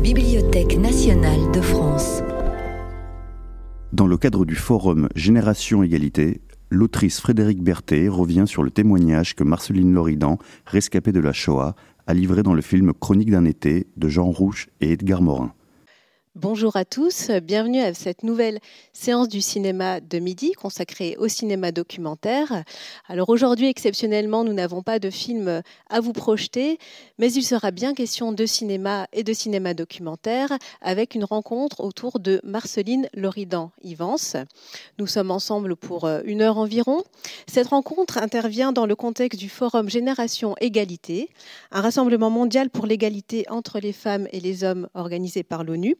Bibliothèque nationale de France. Dans le cadre du forum Génération Égalité, l'autrice Frédéric Berthet revient sur le témoignage que Marceline Loridan, rescapée de la Shoah, a livré dans le film Chronique d'un été de Jean Rouche et Edgar Morin. Bonjour à tous, bienvenue à cette nouvelle séance du cinéma de midi consacrée au cinéma documentaire. Alors aujourd'hui, exceptionnellement, nous n'avons pas de film à vous projeter, mais il sera bien question de cinéma et de cinéma documentaire avec une rencontre autour de Marceline Loridan-Ivance. Nous sommes ensemble pour euh, une heure environ. Cette rencontre intervient dans le contexte du Forum Génération Égalité, un rassemblement mondial pour l'égalité entre les femmes et les hommes organisé par l'ONU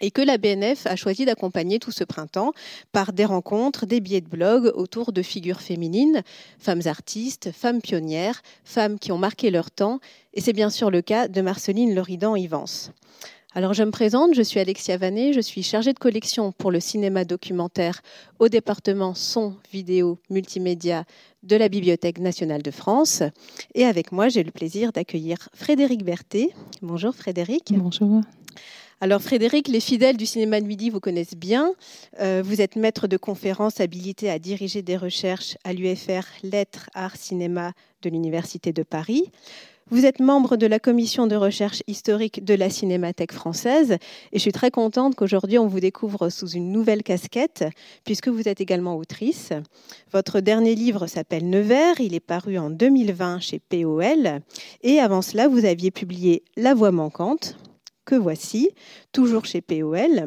et que la BNF a choisi d'accompagner tout ce printemps par des rencontres, des billets de blog autour de figures féminines, femmes artistes, femmes pionnières, femmes qui ont marqué leur temps, et c'est bien sûr le cas de Marceline Loridan-Ivance. Alors je me présente, je suis Alexia Vanet, je suis chargée de collection pour le cinéma documentaire au département son, vidéo, multimédia de la Bibliothèque nationale de France. Et avec moi, j'ai le plaisir d'accueillir Frédéric Berthet. Bonjour Frédéric. Bonjour. Alors Frédéric, les fidèles du cinéma de midi vous connaissent bien. Euh, vous êtes maître de conférences habilité à diriger des recherches à l'UFR Lettres, Arts, Cinéma de l'Université de Paris. Vous êtes membre de la commission de recherche historique de la Cinémathèque française et je suis très contente qu'aujourd'hui on vous découvre sous une nouvelle casquette puisque vous êtes également autrice. Votre dernier livre s'appelle Nevers, il est paru en 2020 chez POL et avant cela vous aviez publié La voix manquante que voici, toujours chez POL.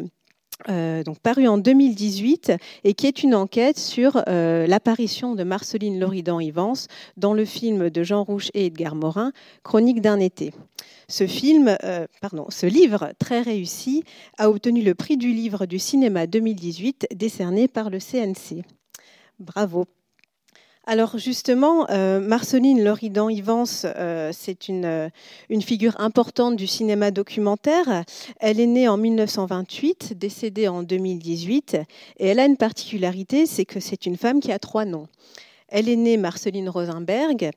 Euh, donc paru en 2018 et qui est une enquête sur euh, l'apparition de Marceline Loridan-Ivance dans le film de Jean Rouche et Edgar Morin, Chronique d'un été. Ce euh, ce livre très réussi a obtenu le prix du livre du cinéma 2018 décerné par le CNC. Bravo. Alors justement, euh, Marceline Loridan-Ivance, euh, c'est euh, une, figure importante du cinéma documentaire. Elle est née en 1928, décédée en 2018, et elle a une particularité, c'est que c'est une femme qui a trois noms. Elle est née Marceline Rosenberg.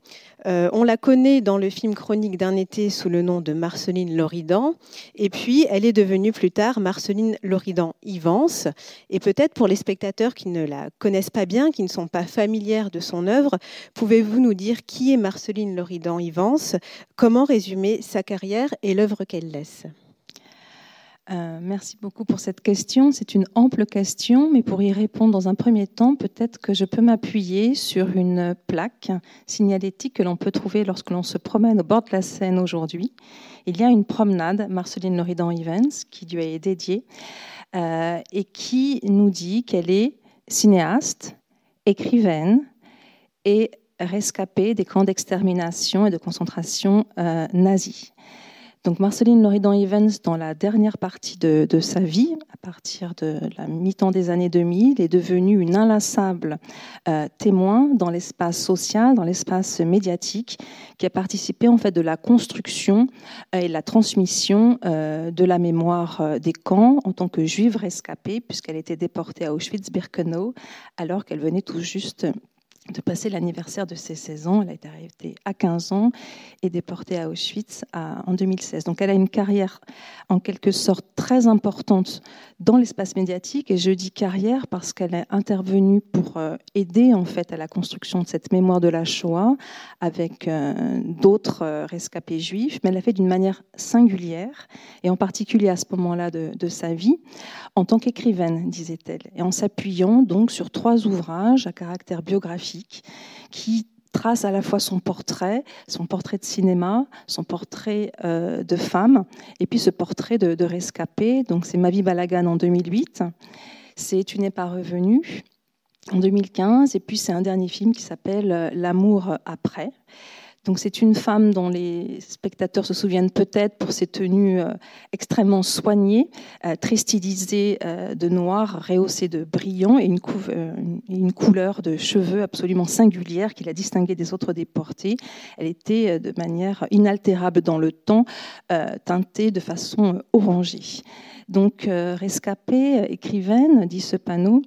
Euh, on la connaît dans le film Chronique d'un été sous le nom de Marceline Loridan. Et puis, elle est devenue plus tard Marceline Loridan-Ivance. Et peut-être pour les spectateurs qui ne la connaissent pas bien, qui ne sont pas familières de son œuvre, pouvez-vous nous dire qui est Marceline Loridan-Ivance Comment résumer sa carrière et l'œuvre qu'elle laisse? Euh, merci beaucoup pour cette question. C'est une ample question, mais pour y répondre dans un premier temps, peut-être que je peux m'appuyer sur une plaque signalétique que l'on peut trouver lorsque l'on se promène au bord de la Seine aujourd'hui. Il y a une promenade, Marceline Loridan Evans, qui lui est dédiée, euh, et qui nous dit qu'elle est cinéaste, écrivaine et rescapée des camps d'extermination et de concentration euh, nazis. Donc Marceline Loridan-Evans, dans la dernière partie de, sa vie, à partir de la mi-temps des années 2000, est devenue une inlassable euh, témoin dans l'espace social, dans l'espace médiatique, qui a participé en fait de la construction euh, et la transmission euh, de la mémoire des camps en tant que juive rescapée, puisqu'elle était déportée à Auschwitz-Birkenau, alors qu'elle venait tout juste de passer l'anniversaire de ses 16 ans. Elle a été arrêtée à 15 ans et déportée à Auschwitz en 2016. Donc elle a une carrière en quelque sorte très importante dans l'espace médiatique. Et je dis carrière parce qu'elle est intervenue pour euh, aider en fait à la construction de cette mémoire de la Shoah avec euh, d'autres euh, rescapés juifs. Mais elle l'a fait d'une manière singulière et en particulier à ce moment-là de, de sa vie en tant qu'écrivaine, disait-elle, et en s'appuyant donc sur trois ouvrages à caractère biographique qui tracent à la fois son portrait, son portrait de cinéma, son portrait euh, de femme, et puis ce portrait de, rescapé. Donc c'est Mavi Balagan en 2008, c'est Tu n'es pas revenu en 2015, et puis c'est un dernier film qui s'appelle euh, L'amour après. Donc c'est une femme dont les spectateurs se souviennent peut-être pour ses tenues euh, extrêmement soignées, euh, très stylisées euh, de noir, rehaussées de brillant et une, couleur de cheveux absolument singulière qui la distinguait des autres déportés. Elle était de manière inaltérable dans le temps, teintée de façon orangée. Donc rescapée, écrivaine, dit ce panneau,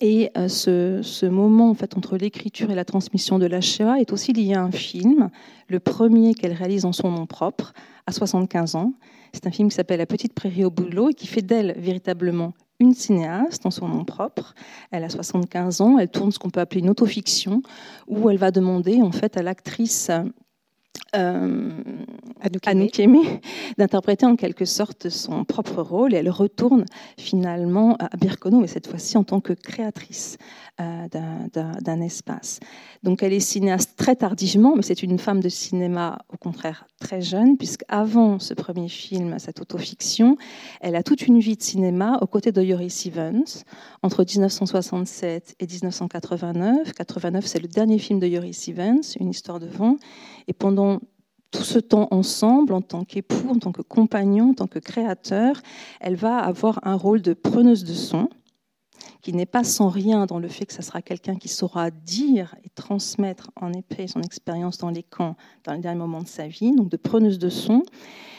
Et euh, ce, moment en fait, entre l'écriture et la transmission de la Shoah est aussi lié à un film, le premier qu'elle réalise en son nom propre, à 75 ans. C'est un film qui s'appelle La petite prairie au boulot et qui fait d'elle véritablement une cinéaste en son nom propre. Elle a 75 ans, elle tourne ce qu'on peut appeler une autofiction, où elle va demander en fait à l'actrice euh, Anouk d'interpréter en quelque sorte son propre rôle et elle retourne finalement à Birkono, mais cette fois-ci en tant que créatrice euh, d'un espace. Donc elle est cinéaste très tardivement, mais c'est une femme de cinéma au contraire très jeune, puisqu'avant ce premier film, cette autofiction, elle a toute une vie de cinéma aux côtés de Yoris Evans entre 1967 et 1989. 89, c'est le dernier film de Yoris Evans, Une histoire de vent, et pendant tout ce temps ensemble, en tant qu'époux, en tant que compagnon, en tant que créateur, elle va avoir un rôle de preneuse de son, qui n'est pas sans rien dans le fait que ce sera quelqu'un qui saura dire et transmettre en épée son expérience dans les camps dans les derniers moments de sa vie, donc de preneuse de son,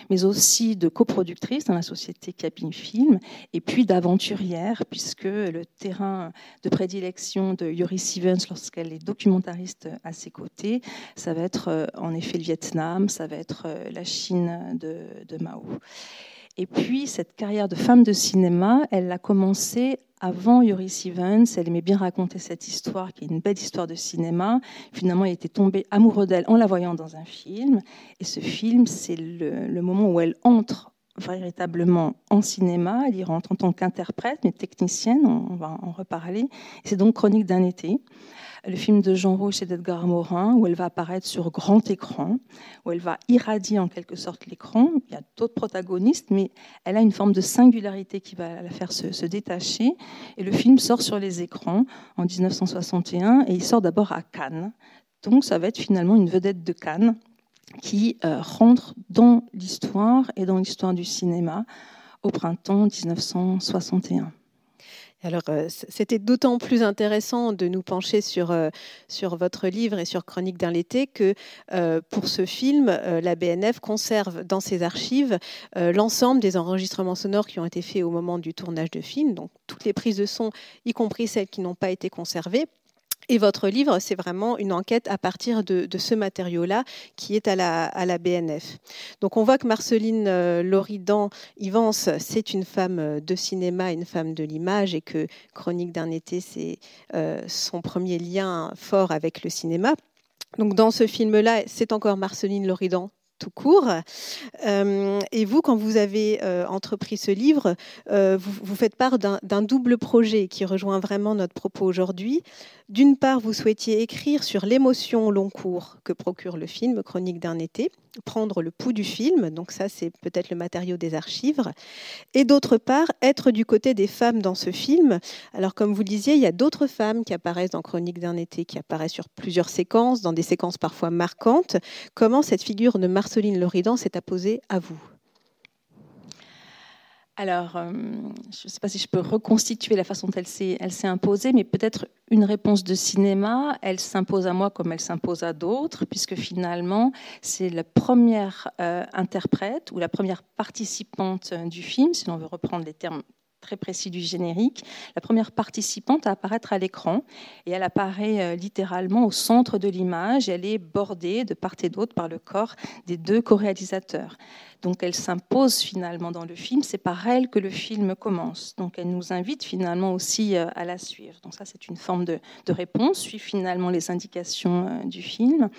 mais aussi de coproductrice dans la société Cabine Film, et puis d'aventurière, puisque le terrain de prédilection de Yuri Stevens lorsqu'elle est documentariste à ses côtés, ça va être euh, en effet le Vietnam, ça va être euh, la Chine de Mao. Et puis, cette carrière de femme de cinéma, elle a commencé avant Yuri Stevens, elle aimait bien raconter cette histoire, qui est une belle histoire de cinéma. Finalement, il était tombé amoureux d'elle en la voyant dans un film. Et ce film, c'est le, moment où elle entre véritablement en cinéma. Elle y rentre en tant qu'interprète, mais technicienne, on va en reparler. C'est donc Chronique d'un été le film de Jean Rouge et d'Edgar Morin, où elle va apparaître sur grand écran, où elle va irradier en quelque sorte l'écran. Il y a d'autres protagonistes, mais elle a une forme de singularité qui va la faire se, détacher. Et le film sort sur les écrans en 1961, et il sort d'abord à Cannes. Donc ça va être finalement une vedette de Cannes qui euh, rentre dans l'histoire et dans l'histoire du cinéma au printemps 1961. Alors, euh, c'était d'autant plus intéressant de nous pencher sur, euh, sur votre livre et sur Chronique d'un l'été que euh, pour ce film, la BNF conserve dans ses archives l'ensemble des enregistrements sonores qui ont été faits au moment du tournage de film, donc toutes les prises de son, y compris celles qui n'ont pas été conservées et votre livre, c'est vraiment une enquête à partir de, ce matériau-là qui est à la, BNF. Donc on voit que Marceline euh, Loridan Ivance, c'est une femme euh, de cinéma, une femme de l'image, et que Chronique d'un été, c'est euh, son premier lien fort avec le cinéma. Donc dans ce film-là, c'est encore Marceline Loridan tout court. Et vous, quand vous avez entrepris ce livre, vous, faites part d'un double projet qui rejoint vraiment notre propos aujourd'hui. D'une part, vous souhaitiez écrire sur l'émotion long cours que procure le film Chronique d'un été, prendre le pouls du film, donc ça c'est peut-être le matériau des archives, et d'autre part, être du côté des femmes dans ce film. Alors comme vous le disiez, il y a d'autres femmes qui apparaissent dans Chronique d'un été, qui apparaissent sur plusieurs séquences, dans des séquences parfois marquantes. Comment cette figure de Marceline Loridan s'est apposée à vous? Alors, euh, je ne sais pas si je peux reconstituer la façon dont elle s'est, imposée, mais peut-être une réponse de cinéma, elle s'impose à moi comme elle s'impose à d'autres, puisque finalement, c'est la première euh, interprète ou la première participante euh, du film, si l'on veut reprendre les termes très précis du générique, la première participante à apparaître à l'écran. Et elle apparaît littéralement au centre de l'image. Elle est bordée de part et d'autre par le corps des deux co-réalisateurs. Donc elle s'impose finalement dans le film, c'est par elle que le film commence. Donc elle nous invite finalement aussi euh, à la suivre. Donc ça c'est une forme de, réponse, suivre finalement les indications euh, du film.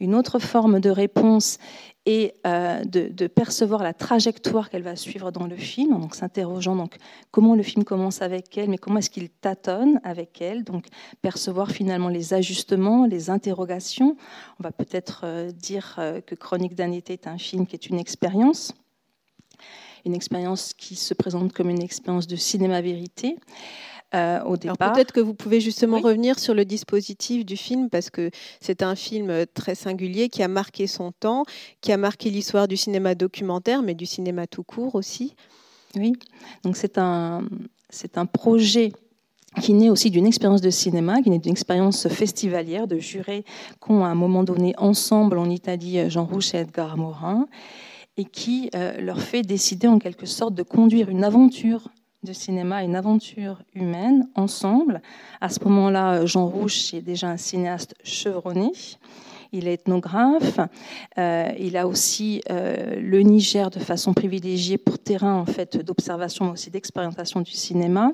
Une autre forme de réponse est euh, de, percevoir la trajectoire qu'elle va suivre dans le film, donc s'interrogeant donc comment le film commence avec elle, mais comment est-ce qu'il tâtonne avec elle, donc percevoir finalement les ajustements, les interrogations. On va peut-être dire que Chronique d'un été est un film qui est une expérience une expérience qui se présente comme une expérience de cinéma-vérité. Euh, au départ. Peut-être que vous pouvez justement revenir sur le dispositif du film parce que c'est un film très singulier qui a marqué son temps, qui a marqué l'histoire du cinéma documentaire, mais du cinéma tout court aussi. Oui, donc c'est un, c'est un projet qui naît aussi d'une expérience de cinéma, qui naît d'une expérience festivalière de jurés qu'ont à un moment donné ensemble en Italie Jean Rouch et Edgar Morin et qui euh, leur fait décider en quelque sorte de conduire une aventure de cinéma une aventure humaine ensemble. À ce moment-là, Jean Rouche est déjà un cinéaste chevronné. Il est ethnographe. Euh, il a aussi euh, le Niger de façon privilégiée pour terrain en fait d'observation, mais aussi d'expérimentation du cinéma.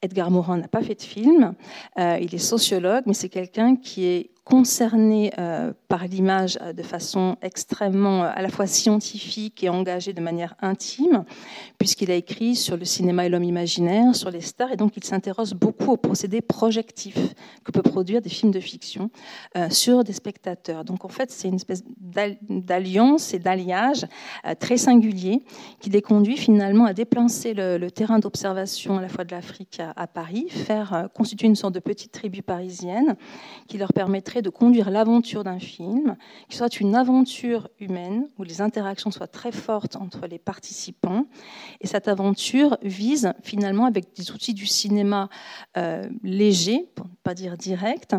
Edgar Morin n'a pas fait de film. Il est sociologue, mais c'est quelqu'un qui est concerné euh, par l'image euh, de façon extrêmement euh, à la fois scientifique et engagée de manière intime, puisqu'il a écrit sur le cinéma et l'homme imaginaire, sur les stars, et donc il s'intéresse beaucoup au procédé projectif que peut produire des films de fiction sur des spectateurs. Donc en fait, c'est une espèce d'alliance et d'alliage très singulier qui les conduit finalement à déplacer le, terrain d'observation à la fois de l'Afrique à, à, Paris, faire constituer une sorte de petite tribu parisienne qui leur permettrait de conduire l'aventure d'un film, qui soit une aventure humaine, où les interactions soient très fortes entre les participants. Et cette aventure vise finalement, avec des outils du cinéma euh, légers, pour ne pas dire direct,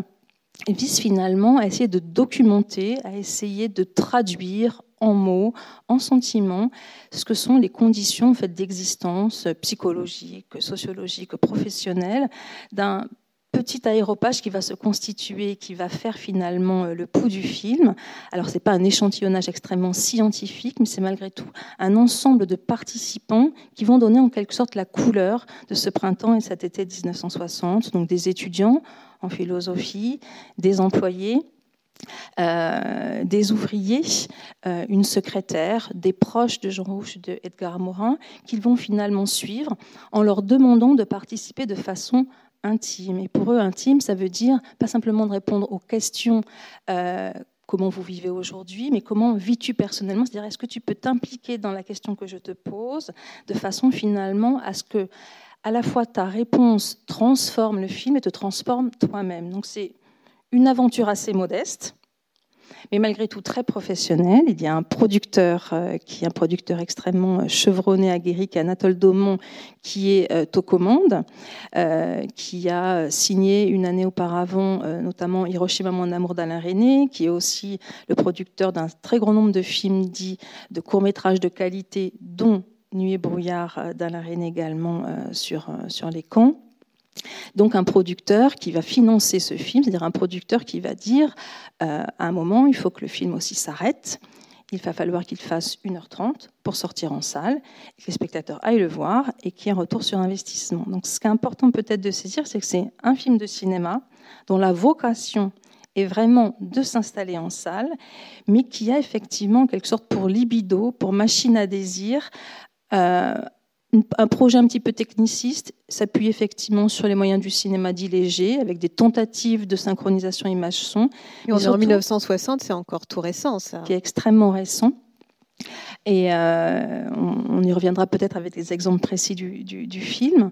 vise finalement à essayer de documenter, à essayer de traduire en mots, en sentiments, ce que sont les conditions en d'existence psychologique, sociologique, professionnelle d'un petit aéropage qui va se constituer, qui va faire finalement euh, le pouls du film. Alors, ce n'est pas un échantillonnage extrêmement scientifique, mais c'est malgré tout un ensemble de participants qui vont donner en quelque sorte la couleur de ce printemps et cet été 1960. Donc, des étudiants en philosophie, des employés, euh, des ouvriers, euh, une secrétaire, des proches de Jean Rouche, de Edgar Morin, qu'ils vont finalement suivre en leur demandant de participer de façon intime. Et pour eux, intime, ça veut dire pas simplement de répondre aux questions euh, comment vous vivez aujourd'hui, mais comment vis-tu personnellement? C'est-à-dire, est-ce que tu peux t'impliquer dans la question que je te pose, de façon finalement à ce que, à la fois, ta réponse transforme le film et te transforme toi-même? Donc, c'est une aventure assez modeste, mais malgré tout très professionnel. Il y a un producteur euh, qui est un producteur extrêmement euh, chevronné, aguerri, qui est Anatole Daumont, qui est euh, aux commandes, qui a signé une année auparavant, notamment Hiroshima, mon amour d'Alain René, qui est aussi le producteur d'un très grand nombre de films dits de courts-métrages de qualité, dont Nuit et brouillard d'Alain René également sur, sur les camps. Donc un producteur qui va financer ce film, c'est-à-dire un producteur qui va dire euh, à un moment, il faut que le film aussi s'arrête, il va falloir qu'il fasse 1h30 pour sortir en salle, que les spectateurs aillent le voir et qu'il y ait un retour sur investissement. Donc ce qui est important peut-être de saisir, c'est que c'est un film de cinéma dont la vocation est vraiment de s'installer en salle, mais qui a effectivement, en quelque sorte, pour libido, pour machine à désir, euh, un projet un petit peu techniciste s'appuie effectivement sur les moyens du cinéma dit léger, avec des tentatives de synchronisation image-son. Et on est en 1960, c'est encore tout récent, ça. Qui est extrêmement récent. Et euh, on, y reviendra peut-être avec des exemples précis du, film,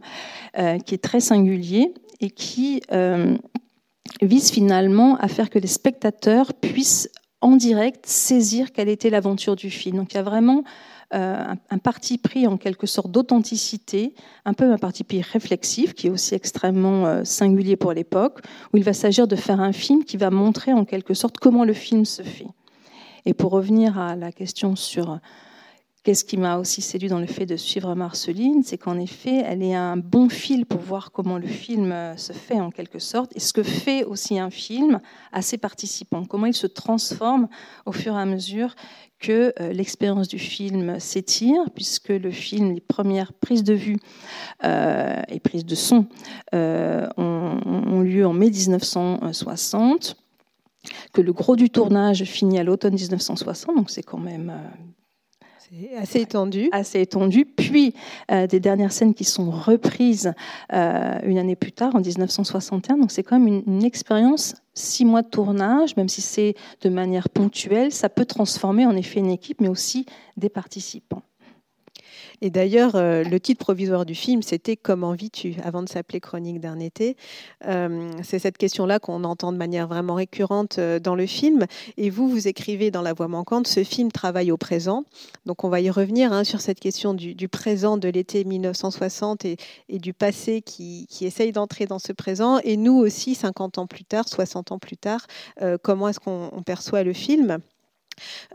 euh, qui est très singulier et qui euh, vise finalement à faire que les spectateurs puissent en direct saisir quelle était l'aventure du film. Donc il y a vraiment euh, un, parti pris en quelque sorte d'authenticité, un peu un parti pris réflexif, qui est aussi extrêmement euh, singulier pour l'époque, où il va s'agir de faire un film qui va montrer en quelque sorte comment le film se fait. Et pour revenir à la question sur Qu'est-ce qui m'a aussi séduit dans le fait de suivre Marceline, c'est qu'en effet, elle est un bon fil pour voir comment le film euh, se fait en quelque sorte, et ce que fait aussi un film à ses participants, comment il se transforme au fur et à mesure que euh, l'expérience du film s'étire, puisque le film, les premières prises de vue euh, et prises de son ont, ont, lieu en mai 1960, que le gros du tournage finit à l'automne 1960, donc c'est quand même assez étendu. Assez étendu. Puis euh, des dernières scènes qui sont reprises euh, une année plus tard, en 1961. Donc c'est quand même une, expérience, six mois de tournage, même si c'est de manière ponctuelle, ça peut transformer en effet une équipe, mais aussi des participants. Et d'ailleurs, euh, le titre provisoire du film, c'était Comment vis-tu avant de s'appeler Chronique d'un été. Euh, c'est cette question-là qu'on entend de manière vraiment récurrente euh, dans le film. Et vous, vous écrivez dans La Voix manquante, ce film travaille au présent. Donc on va y revenir hein, sur cette question du, présent de l'été 1960 et, du passé qui, essaye d'entrer dans ce présent. Et nous aussi, 50 ans plus tard, 60 ans plus tard, comment est-ce qu'on perçoit le film?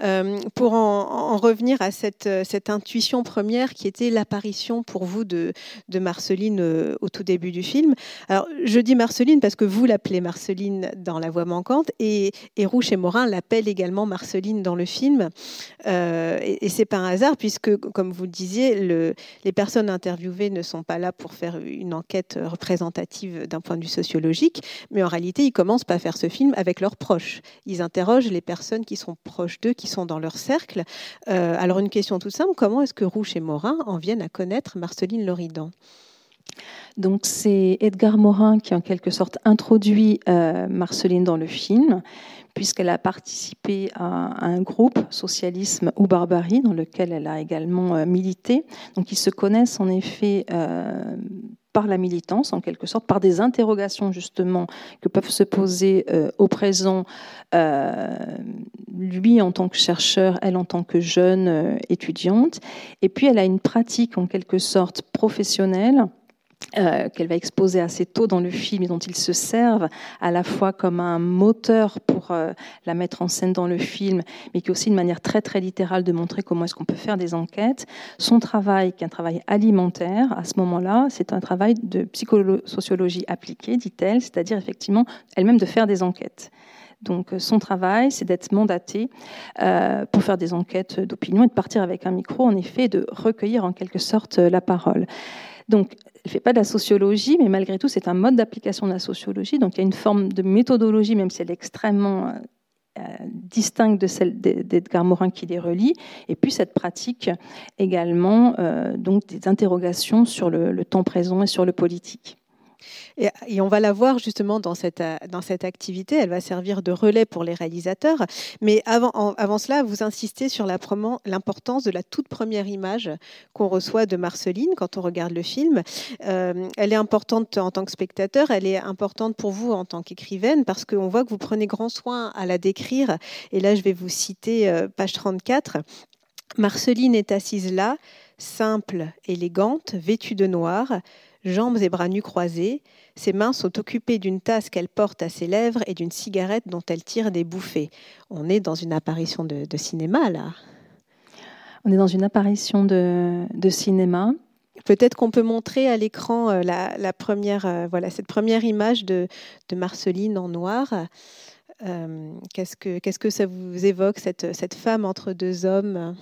Euh, pour en, revenir à cette, cette, intuition première qui était l'apparition pour vous de, Marceline euh, au tout début du film. Alors, je dis Marceline parce que vous l'appelez Marceline dans La Voix manquante et, et Rouche et Morin l'appellent également Marceline dans le film. Euh, et, et c'est pas un hasard puisque, comme vous le disiez, le, les personnes interviewées ne sont pas là pour faire une enquête représentative d'un point de vue sociologique, mais en réalité, ils commencent par faire ce film avec leurs proches. Ils interrogent les personnes qui sont proches d'eux qui sont dans leur cercle. Euh, alors une question toute simple, comment est-ce que Rouche et Morin en viennent à connaître Marceline Loridan? Donc c'est Edgar Morin qui en quelque sorte introduit euh, Marceline dans le film, puisqu'elle a participé à, un groupe Socialisme ou Barbarie dans lequel elle a également euh, milité. Donc ils se connaissent en effet par la militance, en quelque sorte, par des interrogations justement que peuvent se poser euh, au présent, euh, lui en tant que chercheur, elle en tant que jeune euh, étudiante. Et puis elle a une pratique en quelque sorte professionnelle euh, qu'elle va exposer assez tôt dans le film et dont ils se servent à la fois comme un moteur pour euh, la mettre en scène dans le film, mais qui est aussi une manière très très littérale de montrer comment est-ce qu'on peut faire des enquêtes. Son travail, qui est un travail alimentaire, à ce moment-là, c'est un travail de psychosociologie appliquée, dit-elle, c'est-à-dire effectivement elle-même de faire des enquêtes. Donc son travail, c'est d'être mandaté euh, pour faire des enquêtes d'opinion et de partir avec un micro, en effet, de recueillir en quelque sorte la parole. Donc elle ne fait pas de la sociologie, mais malgré tout, c'est un mode d'application de la sociologie. Donc il y a une forme de méthodologie, même si elle est extrêmement euh, distincte de celle d'Edgar Morin qui les relie. Et puis cette pratique également, euh, des interrogations sur le temps présent et sur le politique. Et, on va la voir justement dans cette, dans cette activité. Elle va servir de relais pour les réalisateurs. Mais avant, avant cela, vous insistez sur l'importance de la toute première image qu'on reçoit de Marceline quand on regarde le film. Euh, elle est importante en tant que spectateur, elle est importante pour vous en tant qu'écrivaine parce qu'on voit que vous prenez grand soin à la décrire. Et là, je vais vous citer euh, page 34. Marceline est assise là, simple, élégante, vêtue de noir jambes et bras nus croisés. Ses mains sont occupées d'une tasse qu'elle porte à ses lèvres et d'une cigarette dont elle tire des bouffées. On est dans une apparition de, cinéma, là. On est dans une apparition de, cinéma. Peut-être qu'on peut montrer à l'écran euh, la, première, euh, voilà, cette première image de, Marceline en noir. Euh, qu'est-ce, que, qu'est-ce que ça vous évoque, cette, cette femme entre deux hommes?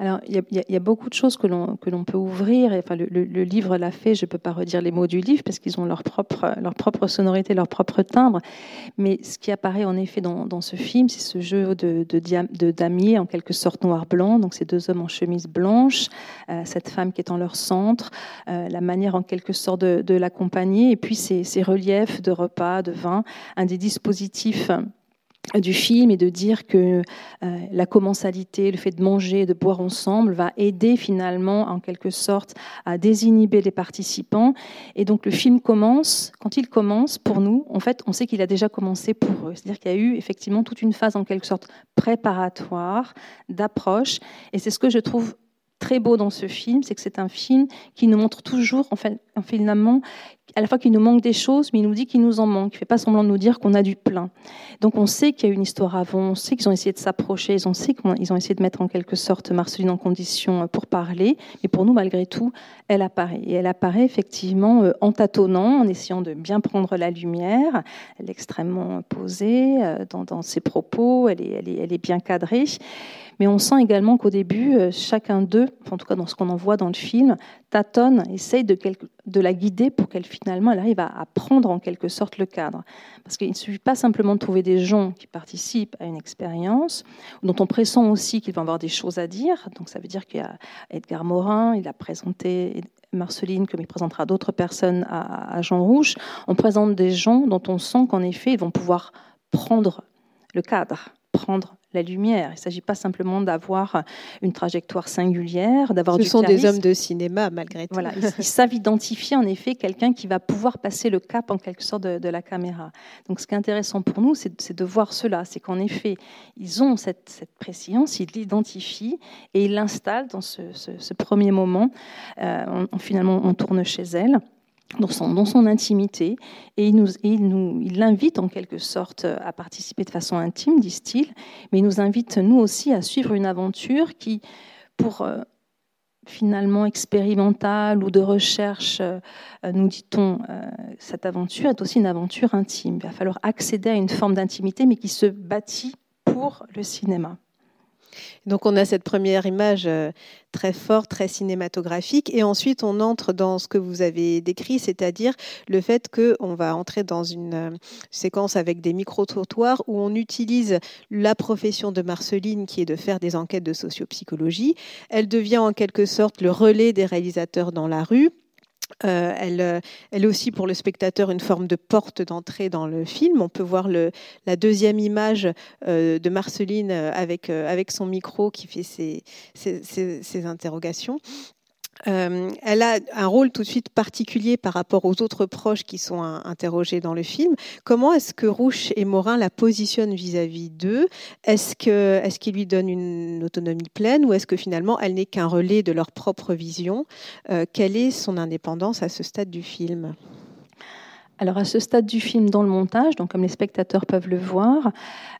Alors, il y, a beaucoup de choses que l'on, peut ouvrir. Enfin, le, livre l'a fait, je ne peux pas redire les mots du livre parce qu'ils ont leur propre, leur propre sonorité, leur propre timbre. Mais ce qui apparaît en effet dans, dans ce film, c'est ce jeu de, de, de, damier, en quelque sorte noir-blanc. Donc, ces deux hommes en chemise blanche, euh, cette femme qui est en leur centre, euh, la manière en quelque sorte de, l'accompagner, et puis ces, ces reliefs de repas, de vin, un des dispositifs du film et de dire que euh, la commensalité, le fait de manger, de boire ensemble va aider finalement en quelque sorte à désinhiber les participants. Et donc le film commence, quand il commence, pour nous, en fait, on sait qu'il a déjà commencé pour eux. C'est-à-dire qu'il y a eu effectivement toute une phase en quelque sorte préparatoire, d'approche. Et c'est ce que je trouve très beau dans ce film, c'est que c'est un film qui nous montre toujours, en fait, finalement, à la fois qu'il nous manque des choses, mais il nous dit qu'il nous en manque. Il ne fait pas semblant de nous dire qu'on a du plein. Donc on sait qu'il y a une histoire avant, on sait qu'ils ont essayé de s'approcher, ils ont, qu'ils ont essayé de mettre en quelque sorte Marceline en condition euh, pour parler, mais pour nous, malgré tout, elle apparaît. Et elle apparaît effectivement euh, en tâtonnant, en essayant de bien prendre la lumière. Elle est extrêmement posée euh, dans, ses propos, elle est, bien cadrée. Mais on sent également qu'au début, chacun d'eux, en tout cas dans ce qu'on en voit dans le film, tâtonne, essaye de, de la guider pour qu'elle finalement elle arrive à, prendre en quelque sorte le cadre. Parce qu'il ne suffit pas simplement de trouver des gens qui participent à une expérience, dont on pressent aussi qu'ils vont avoir des choses à dire. Donc ça veut dire qu'il y a Edgar Morin, il a présenté Marceline, comme il présentera d'autres personnes à, à Jean Rouge. On présente des gens dont on sent qu'en effet, ils vont pouvoir prendre le cadre, prendre la lumière. Il ne s'agit pas simplement d'avoir une trajectoire singulière, d'avoir Ce sont des hommes de cinéma, malgré tout. Voilà, ils, savent identifier en effet quelqu'un qui va pouvoir passer le cap en quelque sorte de, la caméra. Donc ce qui est intéressant pour nous, c'est de voir cela. C'est qu'en effet, ils ont cette, cette précision, ils l'identifient et ils l'installent dans ce, premier moment. Euh, finalement, on tourne chez elle. Dans son, intimité, et il, nous, il l'invite en quelque sorte à participer de façon intime, disent-ils, mais il nous invite nous aussi à suivre une aventure qui, pour euh, finalement expérimentale ou de recherche, euh, nous dit-on, euh, cette aventure est aussi une aventure intime. Il va falloir accéder à une forme d'intimité, mais qui se bâtit pour le cinéma. Donc on a cette première image euh, très forte, très cinématographique, et ensuite on entre dans ce que vous avez décrit, c'est-à-dire le fait qu'on va entrer dans une euh, séquence avec des micro-trottoirs où on utilise la profession de Marceline qui est de faire des enquêtes de sociopsychologie. Elle devient en quelque sorte le relais des réalisateurs dans la rue euh, elle, euh, elle, est aussi pour le spectateur une forme de porte d'entrée dans le film. On peut voir la deuxième image euh, de Marceline avec, son micro qui fait ses interrogations. Euh, elle a un rôle tout de suite particulier par rapport aux autres proches qui sont interrogés dans le film. Comment est-ce que Rouche et Morin la positionnent vis-à-vis d'eux? Est-ce que est-ce qu'ils lui donnent une autonomie pleine ou est-ce que finalement elle n'est qu'un relais de leur propre vision? Euh, Quelle est son indépendance à ce stade du film? Alors à ce stade du film dans le montage, donc comme les spectateurs peuvent le voir,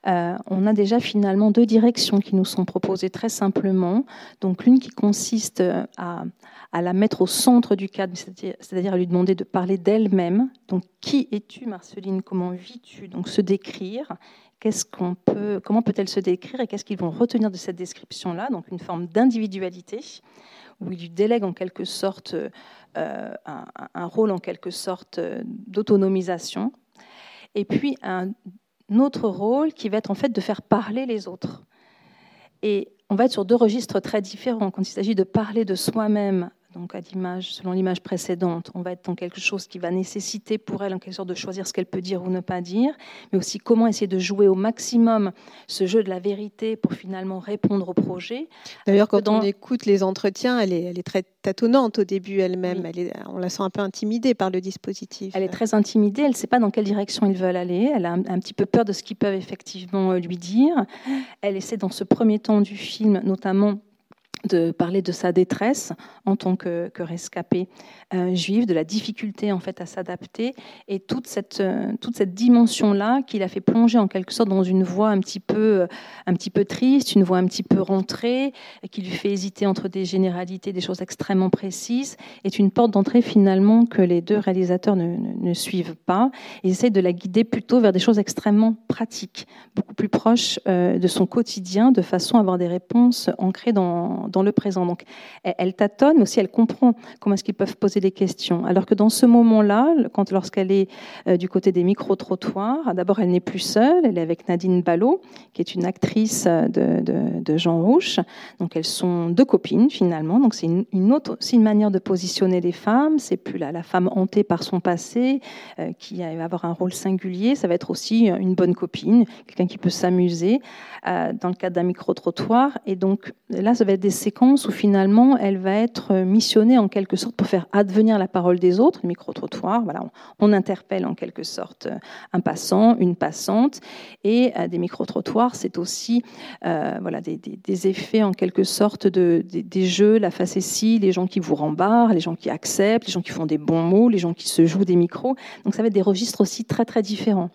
euh, on a déjà finalement deux directions qui nous sont proposées très simplement. Donc l'une qui consiste à, à, la mettre au centre du cadre, c'est-à-dire à lui demander de parler d'elle-même. Donc qui es-tu Marceline? Comment vis-tu? Donc se décrire. Qu'est-ce qu'on peut, comment peut-elle se décrire et qu'est-ce qu'ils vont retenir de cette description-là? Donc une forme d'individualité où il lui délègue en quelque sorte euh, un, rôle en quelque sorte euh, d'autonomisation, et puis un, autre rôle qui va être en fait de faire parler les autres. Et on va être sur deux registres très différents. Quand il s'agit de parler de soi-même donc à l'image, selon l'image précédente, on va être dans quelque chose qui va nécessiter pour elle en quelque sorte de choisir ce qu'elle peut dire ou ne pas dire, mais aussi comment essayer de jouer au maximum ce jeu de la vérité pour finalement répondre au projet. D'ailleurs, quand on écoute les entretiens, elle est, elle est très tâtonnante au début elle-même. Elle on la sent un peu intimidée par le dispositif. Elle est très intimidée, elle ne sait pas dans quelle direction ils veulent aller, elle a un, un petit peu peur de ce qu'ils peuvent effectivement euh, lui dire. Elle essaie dans ce premier temps du film, notamment de parler de sa détresse en tant que, que rescapée euh, juive, de la difficulté en fait à s'adapter et toute cette, euh, toute cette dimension-là qui l'a fait plonger en quelque sorte dans une voie un petit peu, un petit peu triste, une voie un petit peu rentrée, qui lui fait hésiter entre des généralités, des choses extrêmement précises, est une porte d'entrée finalement que les deux réalisateurs ne, suivent pas et essaient de la guider plutôt vers des choses extrêmement pratiques, beaucoup plus proches euh, de son quotidien, de façon à avoir des réponses ancrées dans dans, le présent. Donc, elle, tâtonne, mais aussi elle comprend comment est-ce qu'ils peuvent poser des questions. Alors que dans ce moment-là, quand lorsqu'elle est euh, du côté des micro-trottoirs, d'abord, elle n'est plus seule, elle est avec Nadine Ballot, qui est une actrice de, de, Jean Rouche. Donc, elles sont deux copines, finalement. Donc, c'est une, autre, aussi une manière de positionner les femmes. C'est plus la, femme hantée par son passé, euh, qui va avoir un rôle singulier. Ça va être aussi une bonne copine, quelqu'un qui peut s'amuser euh, dans le cadre d'un micro-trottoir. Et donc, là, ça va être des séquences où finalement elle va être missionnée en quelque sorte pour faire advenir la parole des autres, le micro-trottoir. Voilà, on, interpelle en quelque sorte euh, un passant, une passante, et euh, des micro-trottoirs, c'est aussi euh, voilà, des, effets en quelque sorte de, des, jeux, la facétie, les gens qui vous rembarrent, les gens qui acceptent, les gens qui font des bons mots, les gens qui se jouent des micros. Donc ça va être des registres aussi très très différents.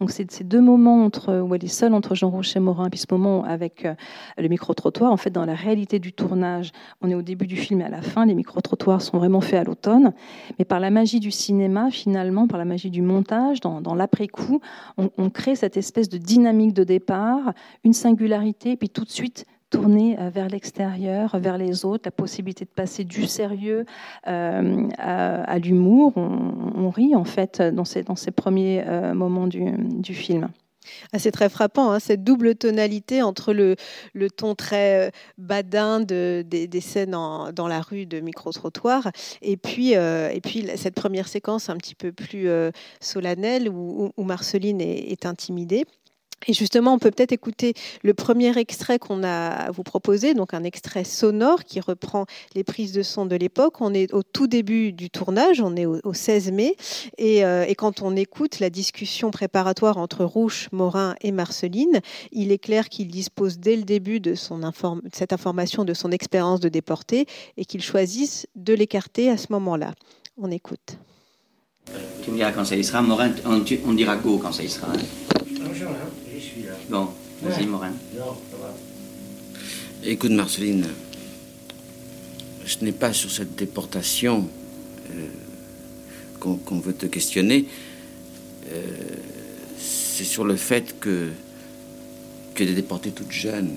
Donc c'est ces deux moments entre, où elle est seule entre Jean Rocher et Morin, puis ce moment avec le micro-trottoir, en fait, dans la réalité du tournage, on est au début du film et à la fin, les micro-trottoirs sont vraiment faits à l'automne. Mais par la magie du cinéma, finalement, par la magie du montage, dans, l'après-coup, on, crée cette espèce de dynamique de départ, une singularité, puis tout de suite tourner euh, vers l'extérieur, vers les autres, la possibilité de passer du sérieux euh, à, l'humour. On, rit en fait dans ces, dans ces premiers euh, moments du film. Ah, c'est très frappant, hein, cette double tonalité entre le, ton très euh, badin de, des, scènes dans la rue de micro-trottoir et puis, euh, et puis cette première séquence un petit peu plus euh, solennelle où, Marceline est intimidée. Et justement, on peut peut-être écouter le premier extrait qu'on a à vous proposer, donc un extrait sonore qui reprend les prises de son de l'époque. On est au tout début du tournage, on est au, 16 mai, euh, et, quand on écoute la discussion préparatoire entre Rouche, Morin et Marceline, il est clair qu'il dispose dès le début de, son cette information de son expérience de déporté et qu'il choisisse de l'écarter à ce moment-là. On écoute. Tu me diras quand ça y sera. Morin, on, on dira go quand ça y sera. Hein. Bonjour, hein. Bon, vas-y, Morin. Non, ça va. Écoute, Marceline, ce n'est pas sur cette déportation euh, qu'on veut te questionner. Euh, c'est sur le fait que, que tu es déportée toute jeune.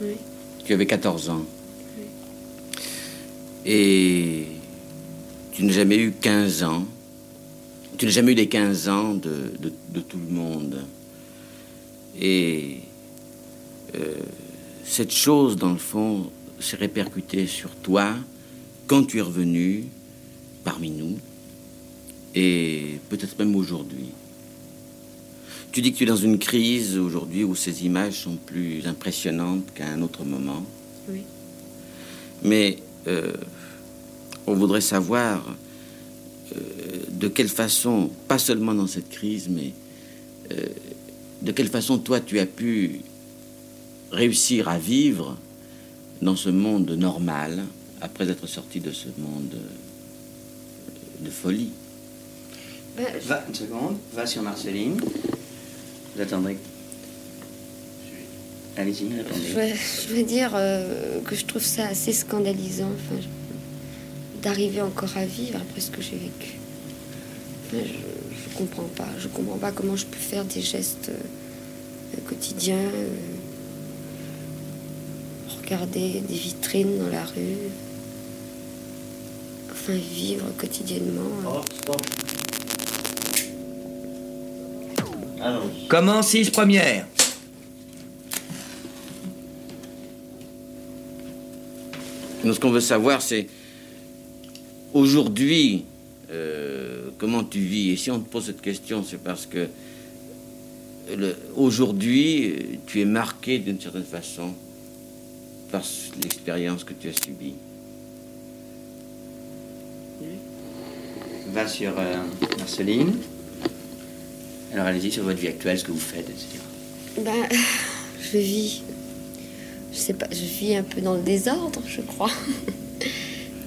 Oui. Tu avais 14 ans. Et tu n'as jamais eu 15 ans. Tu n'as jamais eu les 15 ans de, de- de tout le monde. Et euh, cette chose, dans le fond, s'est répercutée sur toi quand tu es revenu parmi nous, et peut-être même aujourd'hui. Tu dis que tu es dans une crise aujourd'hui où ces images sont plus impressionnantes qu'à un autre moment. Oui. Mais euh, on voudrait savoir euh, de quelle façon, pas seulement dans cette crise, mais euh, de quelle façon toi tu as pu réussir à vivre dans ce monde normal après être sorti de ce monde euh, de folie? Ben, Va, une seconde. Va sur Marceline. Vous attendrez. Allez-y, je, attendez. veux, je veux dire euh, que je trouve ça assez scandalisant enfin, je- d'arriver encore à vivre après ce que j'ai vécu. Enfin, je, je comprends pas. Je comprends pas comment je peux faire des gestes euh, quotidiens. euh, regarder des vitrines dans la rue. Enfin, vivre quotidiennement. Stop. Comment six premières Nous, ce qu'on veut savoir, c'est aujourd'hui, euh, comment tu vis Et si on te pose cette question, c'est parce que aujourd'hui, tu es marqué d'une certaine façon par l'expérience que tu as subie. Va sur euh, Marceline. Alors allez-y sur votre vie actuelle, ce que vous faites, etc. Ben, je vis. Je sais pas, je vis un peu dans le désordre, je crois.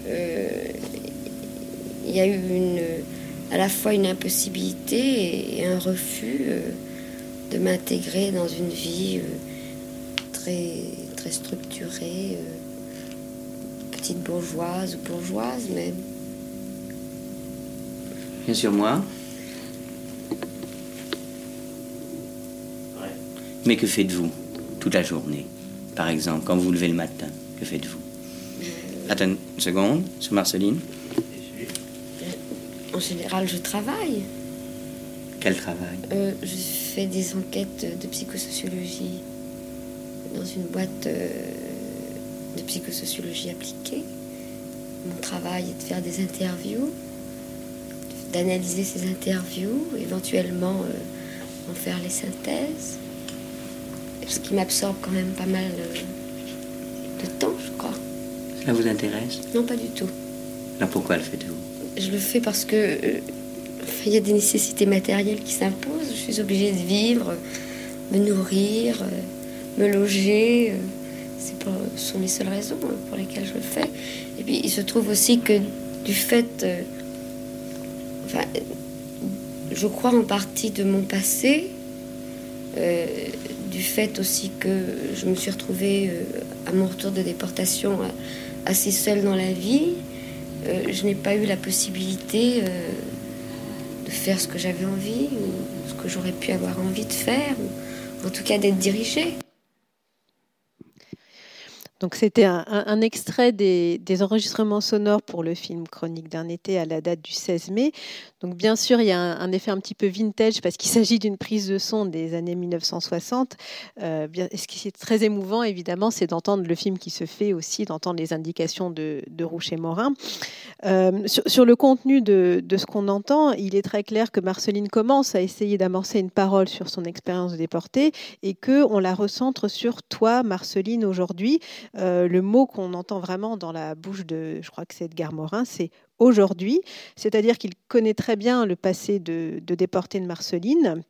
Euh, Il y a eu une, à la fois une impossibilité et un refus euh, de m'intégrer dans une vie euh, très, très structurée, euh, petite bourgeoise ou bourgeoise même. Bien sûr, moi. Mais que faites-vous toute la journée Par exemple, quand vous vous levez le matin, que faites-vous? Attends une seconde, sur Marceline. En général, je travaille. Quel travail? Euh, je fais des enquêtes de psychosociologie dans une boîte euh, de psychosociologie appliquée. Mon travail est de faire des interviews, d'analyser ces interviews, éventuellement euh, en faire les synthèses. Ce qui m'absorbe quand même pas mal de temps, je crois. Cela vous intéresse? Non, pas du tout. Alors pourquoi le faites-vous? Je le fais parce que euh, il y a des nécessités matérielles qui s'imposent. Je suis obligée de vivre, me nourrir, euh, me loger. euh, ce sont les seules raisons pour lesquelles je le fais. Et puis il se trouve aussi que du fait, enfin, je crois en partie de mon passé, du fait aussi que je me suis retrouvée à mon retour de déportation assez seule dans la vie. Euh, je n'ai pas eu la possibilité euh, de faire ce que j'avais envie, ou ce que j'aurais pu avoir envie de faire, ou en tout cas d'être dirigée. Donc c'était un, extrait des, enregistrements sonores pour le film Chronique d'un été à la date du 16 mai. Donc bien sûr, il y a un, effet un petit peu vintage parce qu'il s'agit d'une prise de son des années 1960. Euh, ce qui est très émouvant, évidemment, c'est d'entendre le film qui se fait aussi, d'entendre les indications de, de Rouchet-Morin. Euh, sur, sur le contenu de, de ce qu'on entend, il est très clair que Marceline commence à essayer d'amorcer une parole sur son expérience de déportée et que on la recentre sur toi, Marceline, aujourd'hui. Euh, le mot qu'on entend vraiment dans la bouche de, je crois que c'est Edgar Morin, c'est aujourd'hui, c'est-à-dire qu'il connaît très bien le passé de, de de Marceline.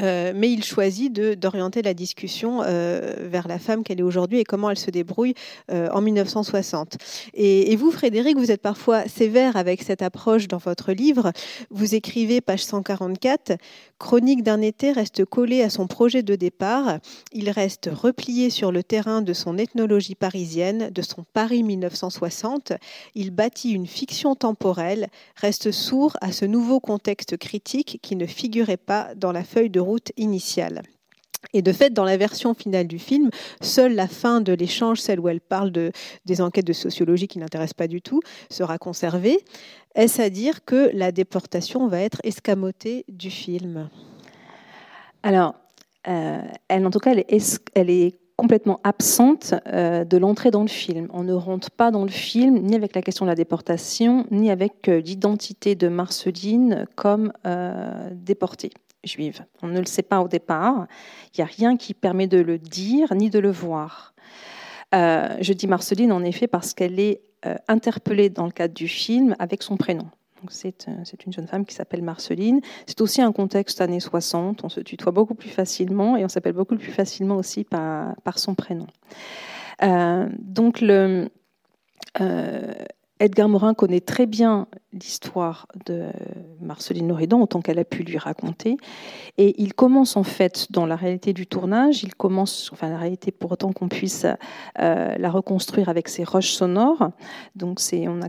Euh, mais il choisit d'orienter la discussion euh, vers la femme qu'elle est aujourd'hui et comment elle se débrouille en 1960. Et, et, vous, Frédéric, vous êtes parfois sévère avec cette approche dans votre livre. Vous écrivez, page 144, Chronique d'un été reste collé à son projet de départ. Il reste replié sur le terrain de son ethnologie parisienne, de son Paris 1960. Il bâtit une fiction temporelle, reste sourd à ce nouveau contexte critique qui ne figurait pas dans la feuille de route initiale. Et de fait, dans la version finale du film, seule la fin de l'échange, celle où elle parle de, des enquêtes de sociologie qui n'intéressent pas du tout, sera conservée. Est-ce à dire que la déportation va être escamotée du film? Alors, euh, elle, en tout cas, elle est, complètement absente euh, de l'entrée dans le film. On ne rentre pas dans le film ni avec la question de la déportation, ni avec euh, l'identité de Marceline comme déportée On ne le sait pas au départ. Il n'y a rien qui permet de le dire ni de le voir. Euh, je dis Marceline en effet parce qu'elle est euh, interpellée dans le cadre du film avec son prénom. C'est, euh, c'est une jeune femme qui s'appelle Marceline. C'est aussi un contexte années 60. On se tutoie beaucoup plus facilement et on s'appelle beaucoup plus facilement aussi par, par son prénom. Donc le, Edgar Morin connaît très bien l'histoire de Marceline Loridan autant qu'elle a pu lui raconter. Et il commence en fait dans la réalité du tournage, il commence, enfin la réalité pour autant qu'on puisse euh, la reconstruire avec ses roches sonores. Donc c'est, on a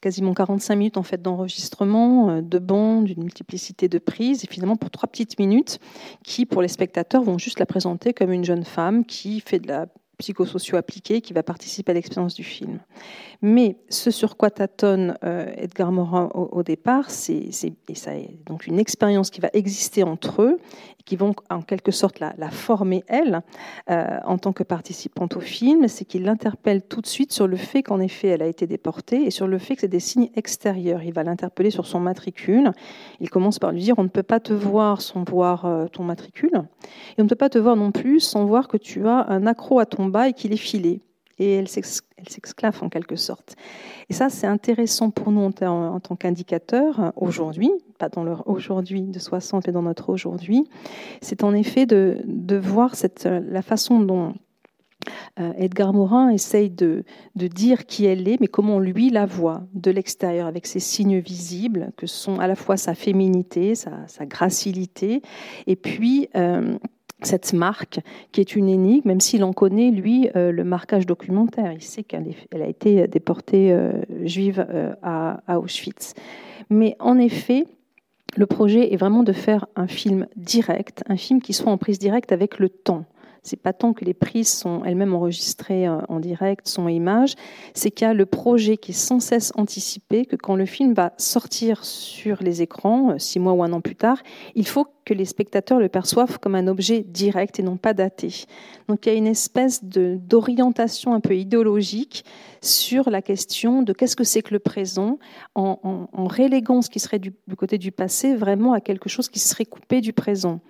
quasiment 45 minutes en fait d'enregistrement, euh, de bandes, d'une multiplicité de prises, et finalement pour trois petites minutes qui, pour les spectateurs, vont juste la présenter comme une jeune femme qui fait de la psychosociaux appliqués qui va participer à l'expérience du film. Mais ce sur quoi tâtonne euh, Edgar Morin au, départ, c'est donc une expérience qui va exister entre eux qui vont en quelque sorte la, la former elle euh, en tant que participante au film, c'est qu'il l'interpelle tout de suite sur le fait qu'en effet elle a été déportée et sur le fait que c'est des signes extérieurs. Il va l'interpeller sur son matricule. Il commence par lui dire on ne peut pas te voir sans voir euh, ton matricule et on ne peut pas te voir non plus sans voir que tu as un accro à ton bas et qu'il est filé et elle s'exclave en quelque sorte. Et ça, c'est intéressant pour nous en, tant qu'indicateur aujourd'hui, pas dans leur aujourd'hui de 60, mais dans notre aujourd'hui. C'est en effet de, voir cette, la façon dont euh, Edgar Morin essaye de, dire qui elle est, mais comment lui la voit de l'extérieur, avec ses signes visibles, que sont à la fois sa féminité, sa, sa gracilité, et puis euh, cette marque qui est une énigme, même s'il en connaît, lui, euh, le marquage documentaire. Il sait qu'elle elle a été déportée euh, juive euh, à, à, Auschwitz. Mais en effet, le projet est vraiment de faire un film direct, un film qui soit en prise directe avec le temps. C'est pas tant que les prises sont elles-mêmes enregistrées en direct, son image, c'est qu'il y a le projet qui est sans cesse anticipé, que quand le film va sortir sur les écrans, six mois ou un an plus tard, il faut que les spectateurs le perçoivent comme un objet direct et non pas daté. Donc il y a une espèce d'orientation un peu idéologique sur la question de qu'est-ce que c'est que le présent, en, en, ce qui serait du, côté du passé vraiment à quelque chose qui serait coupé du présent.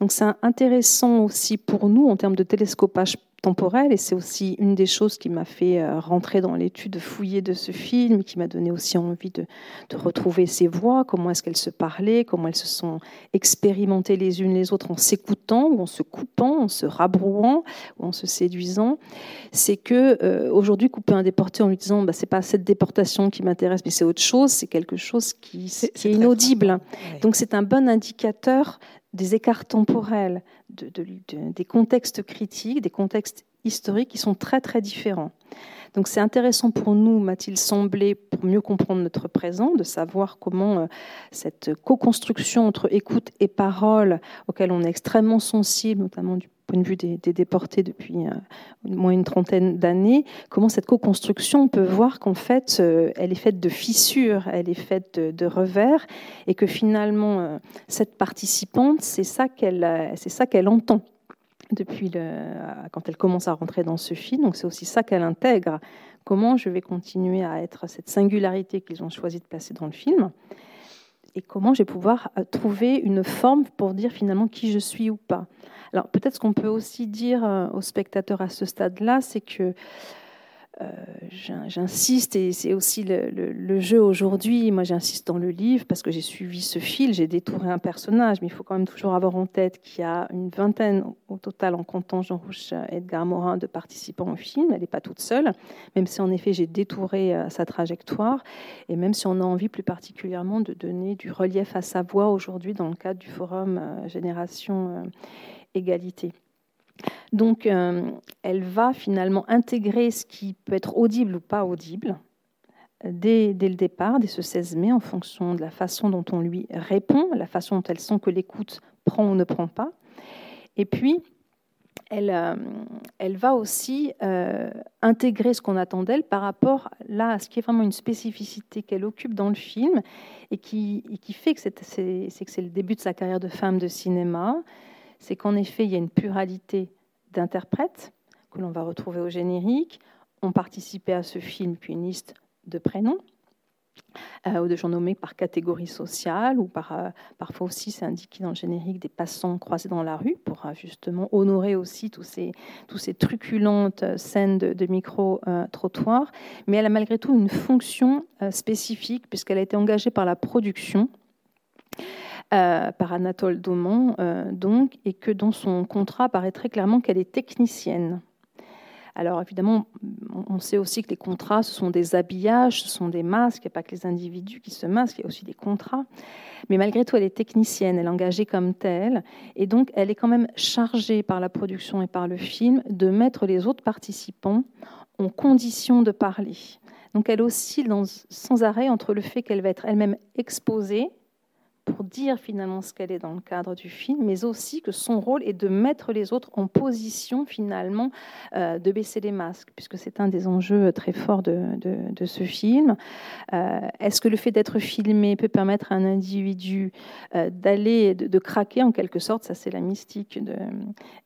Donc c'est intéressant aussi pour nous en termes de télescopage temporel et c'est aussi une des choses qui m'a fait euh, rentrer dans l'étude fouillée de ce film, qui m'a donné aussi envie de, de retrouver ces voix, comment est-ce qu'elles se parlaient, comment elles se sont expérimentées les unes les autres en s'écoutant ou en se coupant, en se rabrouant ou en se séduisant. C'est que euh, aujourd'hui couper un déporté en lui disant bah, c'est pas cette déportation qui m'intéresse mais c'est autre chose, c'est quelque chose qui, est, qui est inaudible. Ouais. Donc c'est un bon indicateur des écarts temporels, de, de, de, des contextes critiques, des contextes historiques qui sont très très différents. Donc c'est intéressant pour nous, m'a-t-il semblé, pour mieux comprendre notre présent, de savoir comment euh, cette co-construction entre écoute et parole, auquel on est extrêmement sensible, notamment du point de vue des, déportés depuis euh, moins une trentaine d'années, comment cette co-construction, on peut voir qu'en fait, euh, elle est faite de fissures, elle est faite de, revers, et que finalement, cette participante, c'est ça qu'elle, c'est ça qu'elle entend depuis quand elle commence à rentrer dans ce film. Donc c'est aussi ça qu'elle intègre. Comment je vais continuer à être cette singularité qu'ils ont choisi de placer dans le film et comment je vais pouvoir euh, trouver une forme pour dire finalement qui je suis ou pas. Alors peut-être ce qu'on peut aussi dire euh, aux spectateurs à ce stade-là, c'est que j'insiste, et c'est aussi le, jeu aujourd'hui. Moi, j'insiste dans le livre parce que j'ai suivi ce fil, j'ai détouré un personnage, mais il faut quand même toujours avoir en tête qu'il y a une vingtaine au total, en comptant Jean Rouche, Edgar Morin, de participants au film. Elle n'est pas toute seule, même si en effet j'ai détouré euh, sa trajectoire, et même si on a envie plus particulièrement de donner du relief à sa voix aujourd'hui dans le cadre du forum euh, Génération Égalité. Donc, euh, elle va finalement intégrer ce qui peut être audible ou pas audible dès, le départ, dès ce 16 mai, en fonction de la façon dont on lui répond, la façon dont elle sent que l'écoute prend ou ne prend pas. Et puis, elle, euh, va aussi euh, intégrer ce qu'on attend d'elle par rapport là à ce qui est vraiment une spécificité qu'elle occupe dans le film et qui fait que c'est le début de sa carrière de femme de cinéma c'est qu'en effet, il y a une pluralité d'interprètes que l'on va retrouver au générique. On participé à ce film, puis une liste de prénoms euh, ou de gens nommés par catégorie sociale, ou par, euh, parfois aussi c'est indiqué dans le générique des passants croisés dans la rue pour euh, justement honorer aussi tous ces, tous ces truculentes scènes de, de micro-trottoirs. Mais elle a malgré tout une fonction spécifique puisqu'elle a été engagée par la production euh, par Anatole Daumont, euh, donc, et que dans son contrat paraît très clairement qu'elle est technicienne. Alors évidemment, on sait aussi que les contrats, ce sont des habillages, ce sont des masques, il n'y a pas que les individus qui se masquent, il y a aussi des contrats. Mais malgré tout, elle est technicienne, elle est engagée comme telle, et donc elle est quand même chargée par la production et par le film de mettre les autres participants en condition de parler. Donc elle oscille sans arrêt entre le fait qu'elle va être elle-même exposée, pour dire finalement ce qu'elle est dans le cadre du film, mais aussi que son rôle est de mettre les autres en position finalement euh, de baisser les masques, puisque c'est un des enjeux très forts de, de, ce film. Euh, est-ce que le fait d'être filmé peut permettre à un individu euh, d'aller, de, craquer en quelque sorte Ça, c'est la mystique de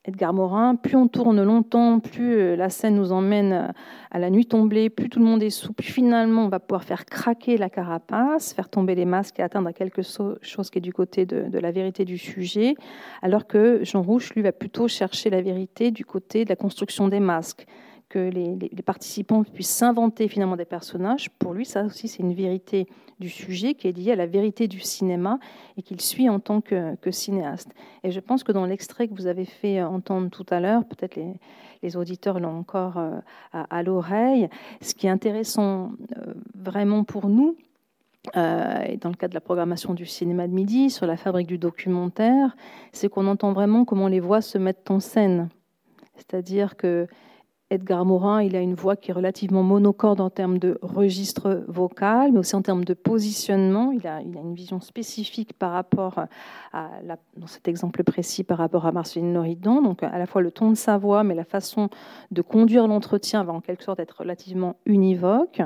Edgar Morin. Plus on tourne longtemps, plus la scène nous emmène à la nuit tombée, plus tout le monde est sous, plus finalement on va pouvoir faire craquer la carapace, faire tomber les masques et atteindre quelque chose chose qui est du côté de, la vérité du sujet, alors que Jean Rouche, lui, va plutôt chercher la vérité du côté de la construction des masques, que les, participants puissent s'inventer finalement des personnages. Pour lui, ça aussi, c'est une vérité du sujet qui est liée à la vérité du cinéma et qu'il suit en tant que, cinéaste. Et je pense que dans l'extrait que vous avez fait entendre tout à l'heure, peut-être les, auditeurs l'ont encore euh, à, l'oreille, ce qui est intéressant euh, vraiment pour nous, euh, et dans le cadre de la programmation du cinéma de midi, sur la fabrique du documentaire, c'est qu'on entend vraiment comment les voix se mettent en scène. C'est-à-dire que Edgar Morin, il a une voix qui est relativement monocorde en termes de registre vocal, mais aussi en termes de positionnement. Il a, une vision spécifique par rapport à, dans cet exemple précis, par rapport à Marceline Loridan. Donc, à la fois le ton de sa voix, mais la façon de conduire l'entretien va en quelque sorte être relativement univoque.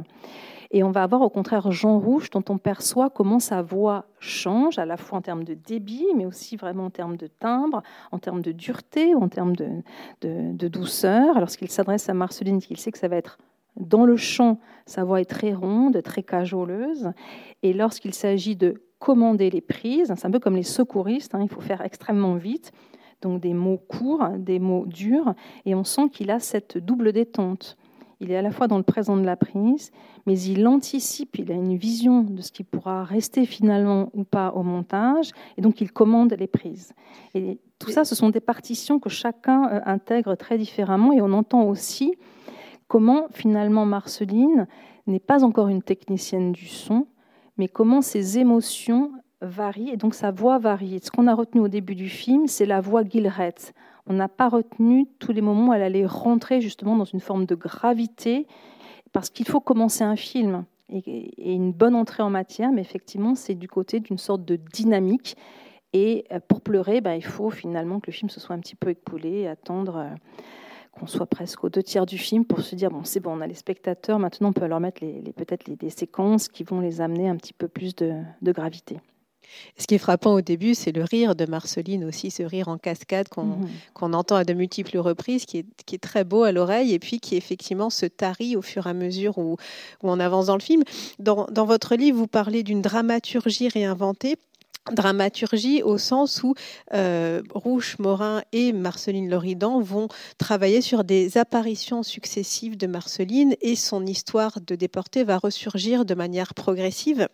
Et on va avoir au contraire Jean Rouge, dont on perçoit comment sa voix change, à la fois en termes de débit, mais aussi vraiment en termes de timbre, en termes de dureté, en termes de, douceur. Lorsqu'il s'adresse à Marceline, il sait que ça va être dans le chant, sa voix est très ronde, très cajoleuse. Et lorsqu'il s'agit de commander les prises, c'est un peu comme les secouristes, hein, il faut faire extrêmement vite, donc des mots courts, des mots durs, et on sent qu'il a cette double détente. Il est à la fois dans le présent de la prise, mais il anticipe, il a une vision de ce qui pourra rester finalement ou pas au montage, et donc il commande les prises. Et tout ça, ce sont des partitions que chacun euh, intègre très différemment, et on entend aussi comment finalement Marceline n'est pas encore une technicienne du son, mais comment ses émotions varient, et donc sa voix varie. Ce qu'on a retenu au début du film, c'est la voix Gilrette on n'a pas retenu tous les moments où elle allait rentrer justement dans une forme de gravité, parce qu'il faut commencer un film et, une bonne entrée en matière, mais effectivement, c'est du côté d'une sorte de dynamique. Et euh, pour pleurer, ben, il faut finalement que le film se soit un petit peu écoulé, attendre euh, qu'on soit presque aux deux tiers du film pour se dire bon, c'est bon, on a les spectateurs, maintenant on peut leur mettre les, peut-être les, des séquences qui vont les amener un petit peu plus de gravité. Ce qui est frappant au début, c'est le rire de Marceline aussi, ce rire en cascade qu'on mhm. entend à de multiples reprises, qui est, très beau à l'oreille et puis qui effectivement se tarit au fur et à mesure où, on avance dans le film. Dans, votre livre, vous parlez d'une dramaturgie réinventée. dramaturgie au sens où euh, Rouche Morin et Marceline Loridan vont travailler sur des apparitions successives de Marceline et son histoire de déportée va ressurgir de manière progressive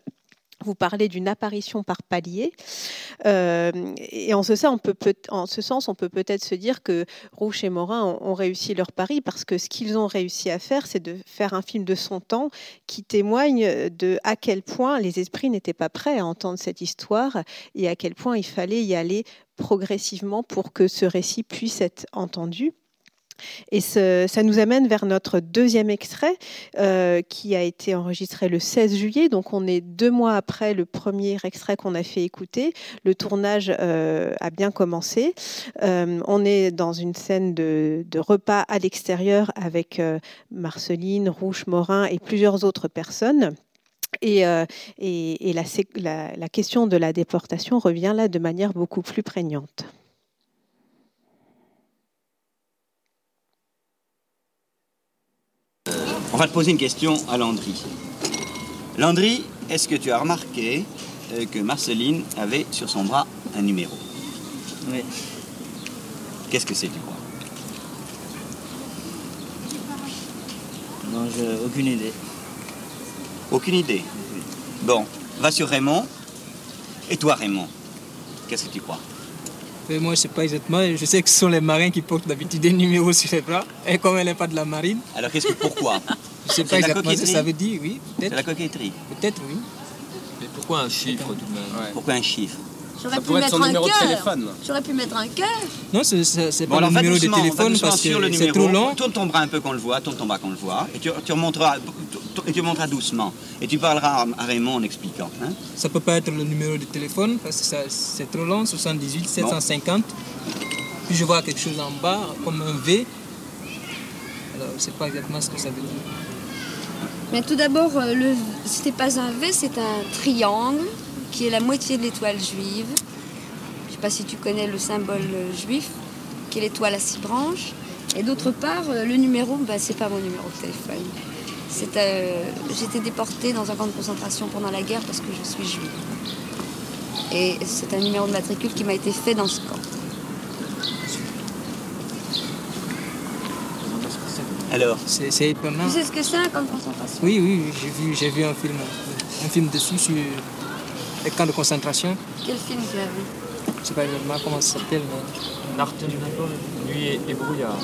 vous parlez d'une apparition par palier. Euh, et en ce, sens, on peut peut-être se dire que Rouche et Morin ont, ont réussi leur pari parce que ce qu'ils ont réussi à faire, c'est de faire un film de son temps qui témoigne de à quel point les esprits n'étaient pas prêts à entendre cette histoire et à quel point il fallait y aller progressivement pour que ce récit puisse être entendu. Et ça nous amène vers notre deuxième extrait euh, qui a été enregistré le 16 juillet. Donc on est deux mois après le premier extrait qu'on a fait écouter. Le tournage euh, a bien commencé. Euh, on est dans une scène de, repas à l'extérieur avec Marceline, Rouge, Morin et plusieurs autres personnes. Et, la question de la déportation revient là de manière beaucoup plus prégnante. On va te poser une question à Landry. Landry, est-ce que tu as remarqué euh, que Marceline avait sur son bras un numéro? Oui. Qu'est-ce que c'est, tu crois? Non, j'ai aucune idée. Aucune idée? Bon, va sur Raymond. Et toi, Raymond, qu'est-ce que tu crois? Mais moi, je sais pas exactement. Je sais que ce sont les marins qui portent d'habitude des numéros sur les bras. Et comme elle n'est pas de la marine, Alors, qu'est-ce que pourquoi? je sais C'est pas exactement ce que ça veut dire, oui. C'est Peut-être. la coquetterie. Peut-être, oui. Mais pourquoi un chiffre tout de même? Pourquoi un chiffre? J'aurais Ça pu pourrait être mettre son un numéro de cœur. téléphone. J'aurais pu mettre un cœur. Non, c'est- Bon, pas alors le numéro de téléphone parce que c'est trop long. Tourne ton bras un peu qu'on le voit, tourne ton bras qu'on le voit, et tu, tu remonteras, et tu monteras doucement. Et tu parleras à Raymond en expliquant. hein. Ça peut pas être le numéro de téléphone parce que c'est trop long, 78 750. Puis je vois quelque chose en bas comme un V. Alors, je sais pas exactement ce que ça veut dire. Mais tout d'abord, euh, le c'était pas un V, c'est un triangle qui est la moitié de l'étoile juive. Je sais pas si tu connais le symbole euh, juif, qui est l'étoile à six branches. Et d'autre part, euh, le numéro, bah, c'est pas mon numéro de téléphone. C'est, euh, J'étais déportée dans un camp de concentration pendant la guerre parce que je suis juive. Et c'est un numéro de matricule qui m'a été fait dans ce camp. Alors C'est c'est étonnant. Tu sais ce que c'est un camp de concentration? Oui, oui, j'ai vu, j'ai vu un film, un film dessus sur les camps de concentration. Quel film tu as vu? Je sais pas exactement comment ça s'appelle, mais Nacht Nuit et, et brouillard.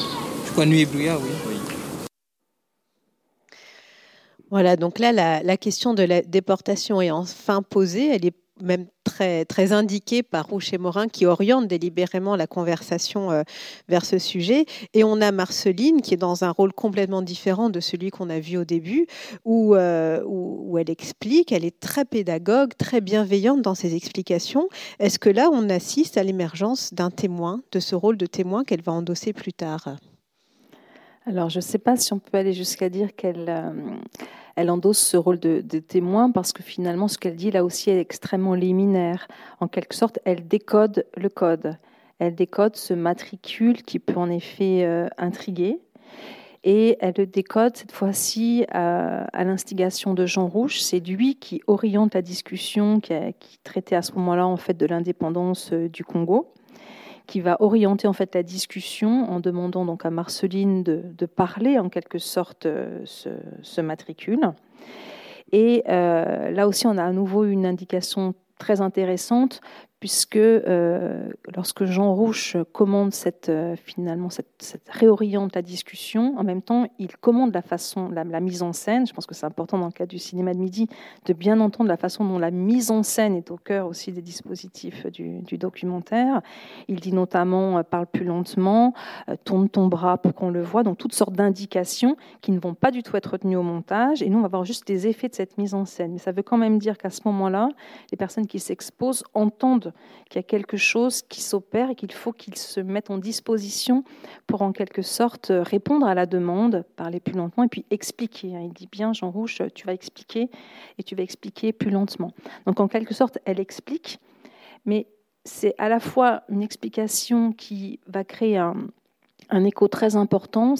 je crois Nuit et brouillard, oui. Voilà, donc là, la, question de la déportation est enfin posée. Elle est même très, très indiquée par Rouche et Morin qui orientent délibérément la conversation euh, vers ce sujet. Et on a Marceline qui est dans un rôle complètement différent de celui qu'on a vu au début, euh, où, où elle explique, elle est très pédagogue, très bienveillante dans ses explications. Est-ce que là, on assiste à l'émergence d'un témoin, de ce rôle de témoin qu'elle va endosser plus tard? Alors, je ne sais pas si on peut aller jusqu'à dire qu'elle euh, endosse ce rôle de, témoin parce que finalement, ce qu'elle dit là aussi est extrêmement liminaire. En quelque sorte, elle décode le code. Elle décode ce matricule qui peut en effet euh, intriguer. Et elle le décode cette fois-ci à, l'instigation de Jean Rouge. C'est lui qui oriente la discussion, qui, qui traitait à ce moment-là en fait de l'indépendance euh, du Congo qui va orienter en fait la discussion en demandant donc à Marceline de, parler en quelque sorte euh, ce, ce matricule. Et euh, là aussi, on a à nouveau une indication très intéressante puisque euh, lorsque Jean Rouche commande cette, euh, finalement cette, cette réoriente la discussion, en même temps, il commande la façon, la, mise en scène. Je pense que c'est important dans le cadre du cinéma de midi de bien entendre la façon dont la mise en scène est au cœur aussi des dispositifs du, du documentaire. Il dit notamment euh, parle plus lentement, euh, tourne ton bras pour qu'on le voit, donc toutes sortes d'indications qui ne vont pas du tout être retenues au montage. Et nous, on va voir juste les effets de cette mise en scène. Mais ça veut quand même dire qu'à ce moment-là, les personnes qui s'exposent entendent qu'il y a quelque chose qui s'opère et qu'il faut qu'ils se mettent en disposition pour en quelque sorte répondre à la demande, parler plus lentement et puis expliquer. hein. Il dit bien, Jean Rouge, tu vas expliquer et tu vas expliquer plus lentement. Donc en quelque sorte, elle explique, mais c'est à la fois une explication qui va créer un, un écho très important.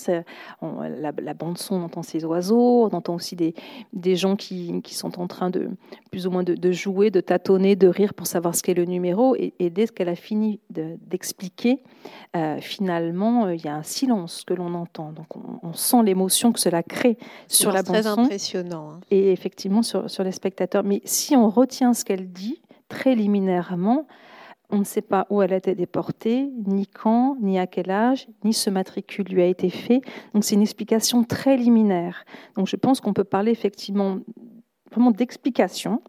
la, bande son, on entend ces oiseaux, on entend aussi des, des gens qui, qui, sont en train de plus ou moins de, jouer, de tâtonner, de rire pour savoir ce qu'est le numéro. Et, dès qu'elle a fini d'expliquer, euh, finalement, euh, il y a un silence que l'on entend. Donc on, sent l'émotion que cela crée sur la bande son. Très impressionnant. Hein. Et effectivement sur, sur les spectateurs. Mais si on retient ce qu'elle dit très liminairement, on ne sait pas où elle a été déportée, ni quand, ni à quel âge, ni ce matricule lui a été fait. Donc c'est une explication très liminaire. Donc je pense qu'on peut parler effectivement vraiment d'explication,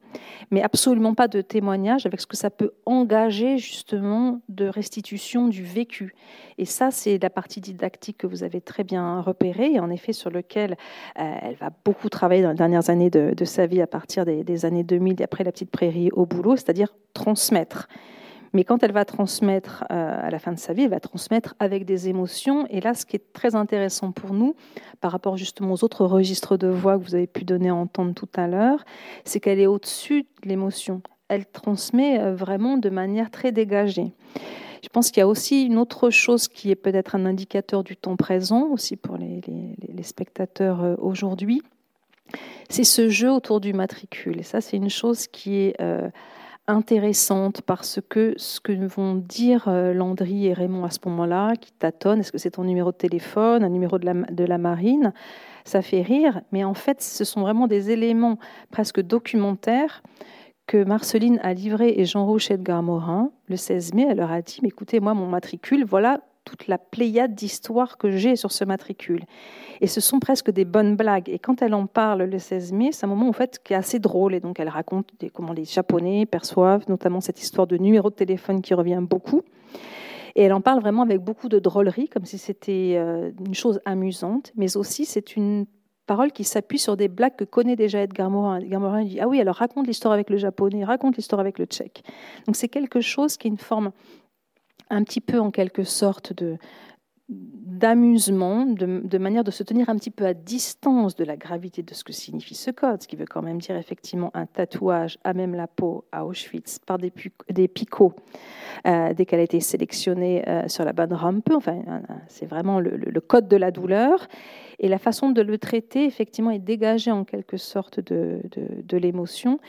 mais absolument pas de témoignage avec ce que ça peut engager justement de restitution du vécu. Et ça, c'est la partie didactique que vous avez très bien repérée et en effet sur lequel euh, elle va beaucoup travailler dans les dernières années de, sa vie à partir des, des années 2000 et après la petite prairie au boulot, c'est-à-dire transmettre. Mais quand elle va transmettre euh, à la fin de sa vie, elle va transmettre avec des émotions. Et là, ce qui est très intéressant pour nous, par rapport justement aux autres registres de voix que vous avez pu donner à entendre tout à l'heure, c'est qu'elle est au-dessus de l'émotion. Elle transmet euh, vraiment de manière très dégagée. Je pense qu'il y a aussi une autre chose qui est peut-être un indicateur du temps présent aussi pour les, spectateurs euh, aujourd'hui. C'est ce jeu autour du matricule. Et ça, c'est une chose qui est intéressante parce que ce que vont dire euh, Landry et Raymond à ce moment-là, qui tâtonnent, est-ce que c'est ton numéro de téléphone, un numéro de la, marine, ça fait rire, mais en fait, ce sont vraiment des éléments presque documentaires que Marceline a livrés et Jean Roche Edgar Morin le 16 mai. Elle leur a dit, mais écoutez, moi, mon matricule, voilà toute la pléiade d'histoires que j'ai sur ce matricule. Et ce sont presque des bonnes blagues. Et quand elle en parle le 16 mai, c'est un moment en fait qui est assez drôle. Et donc elle raconte comment les Japonais perçoivent notamment cette histoire de numéro de téléphone qui revient beaucoup. Et elle en parle vraiment avec beaucoup de drôlerie, comme si c'était euh, une chose amusante, mais aussi c'est une parole qui s'appuie sur des blagues que connaît déjà Edgar Morin. Edgar Morin dit Ah oui, alors raconte l'histoire avec le japonais, raconte l'histoire avec le tchèque. Donc c'est quelque chose qui est une forme un petit peu en quelque sorte de d'amusement, de, manière de se tenir un petit peu à distance de la gravité de ce que signifie ce code, ce qui veut quand même dire effectivement un tatouage à même la peau à Auschwitz par des, des picots euh, dès qu'elle a été sélectionnée euh, sur la bonne rampe. Enfin, c'est vraiment le, code de la douleur. Et la façon de le traiter, effectivement, est dégagée en quelque sorte de, de l'émotion.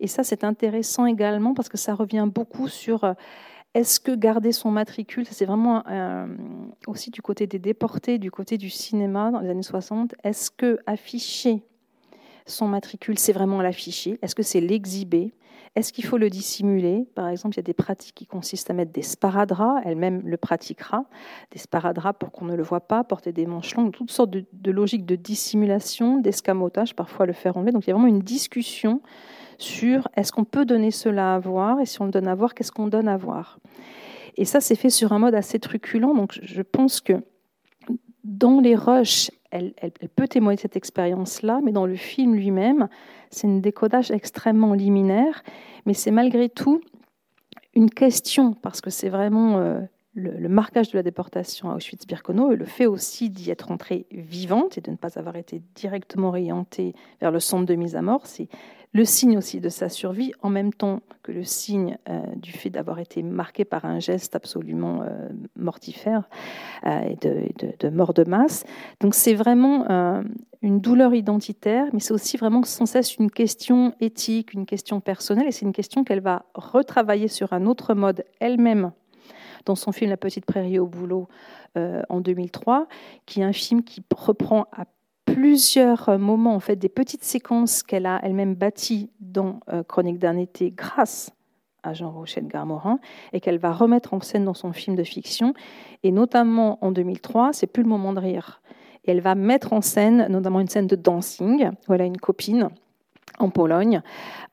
Et ça, c'est intéressant également parce que ça revient beaucoup sur euh, est-ce que garder son matricule, c'est vraiment euh, aussi du côté des déportés, du côté du cinéma dans les années 60, est-ce que afficher son matricule, c'est vraiment l'afficher? Est-ce que c'est l'exhiber? Est-ce qu'il faut le dissimuler? Par exemple, il y a des pratiques qui consistent à mettre des sparadraps, elle-même le pratiquera, des sparadraps pour qu'on ne le voit pas, porter des manches longues, toutes sortes de, de logiques de dissimulation, d'escamotage, parfois le faire enlever. Donc il y a vraiment une discussion sur est-ce qu'on peut donner cela à voir et si on le donne à voir, qu'est-ce qu'on donne à voir. Et ça, c'est fait sur un mode assez truculent. Donc je pense que dans les rushs, elle, peut témoigner de cette expérience-là, mais dans le film lui-même, c'est un décodage extrêmement liminaire, mais c'est malgré tout une question, parce que c'est vraiment euh, le, marquage de la déportation à Auschwitz-Birkenau et le fait aussi d'y être entrée vivante et de ne pas avoir été directement orientée vers le centre de mise à mort, le signe aussi de sa survie, en même temps que le signe euh, du fait d'avoir été marqué par un geste absolument euh, mortifère euh, et de, mort de masse. Donc c'est vraiment une douleur identitaire, mais c'est aussi vraiment sans cesse une question éthique, une question personnelle, et c'est une question qu'elle va retravailler sur un autre mode elle-même dans son film La petite prairie au boulot en 2003, qui est un film qui reprend à plusieurs euh, moments, en fait, des petites séquences qu'elle a elle-même bâties dans euh, Chronique d'un été grâce à Jean Rochette Garmorin et qu'elle va remettre en scène dans son film de fiction. Et notamment en 2003, c'est plus le moment de rire. Et elle va mettre en scène notamment une scène de dancing où elle a une copine en Pologne,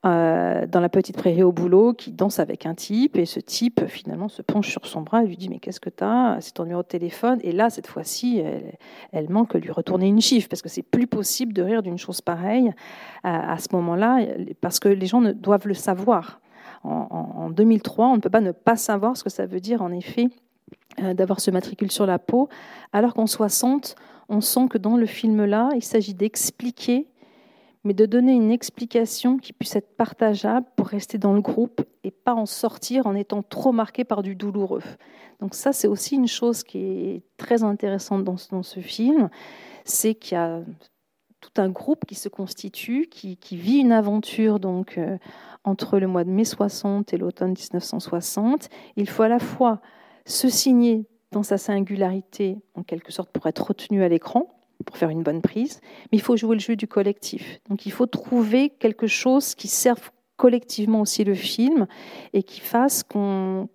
euh, dans la petite prairie au boulot, qui danse avec un type, et ce type finalement se penche sur son bras et lui dit Mais qu'est-ce que tu as C'est ton numéro de téléphone. Et là, cette fois-ci, elle, manque lui retourner une chiffre, parce que c'est plus possible de rire d'une chose pareille à, ce moment-là, parce que les gens doivent le savoir. En, 2003, on ne peut pas ne pas savoir ce que ça veut dire, en effet, euh, d'avoir ce matricule sur la peau, alors qu'en 60, on sent que dans le film-là, il s'agit d'expliquer mais de donner une explication qui puisse être partageable pour rester dans le groupe et pas en sortir en étant trop marqué par du douloureux. Donc ça, c'est aussi une chose qui est très intéressante dans, ce film, c'est qu'il y a tout un groupe qui se constitue, qui, vit une aventure donc euh, entre le mois de mai 60 et l'automne 1960. Il faut à la fois se signer dans sa singularité, en quelque sorte, pour être retenu à l'écran, pour faire une bonne prise, mais il faut jouer le jeu du collectif. Donc il faut trouver quelque chose qui serve collectivement aussi le film et qui fasse qu'on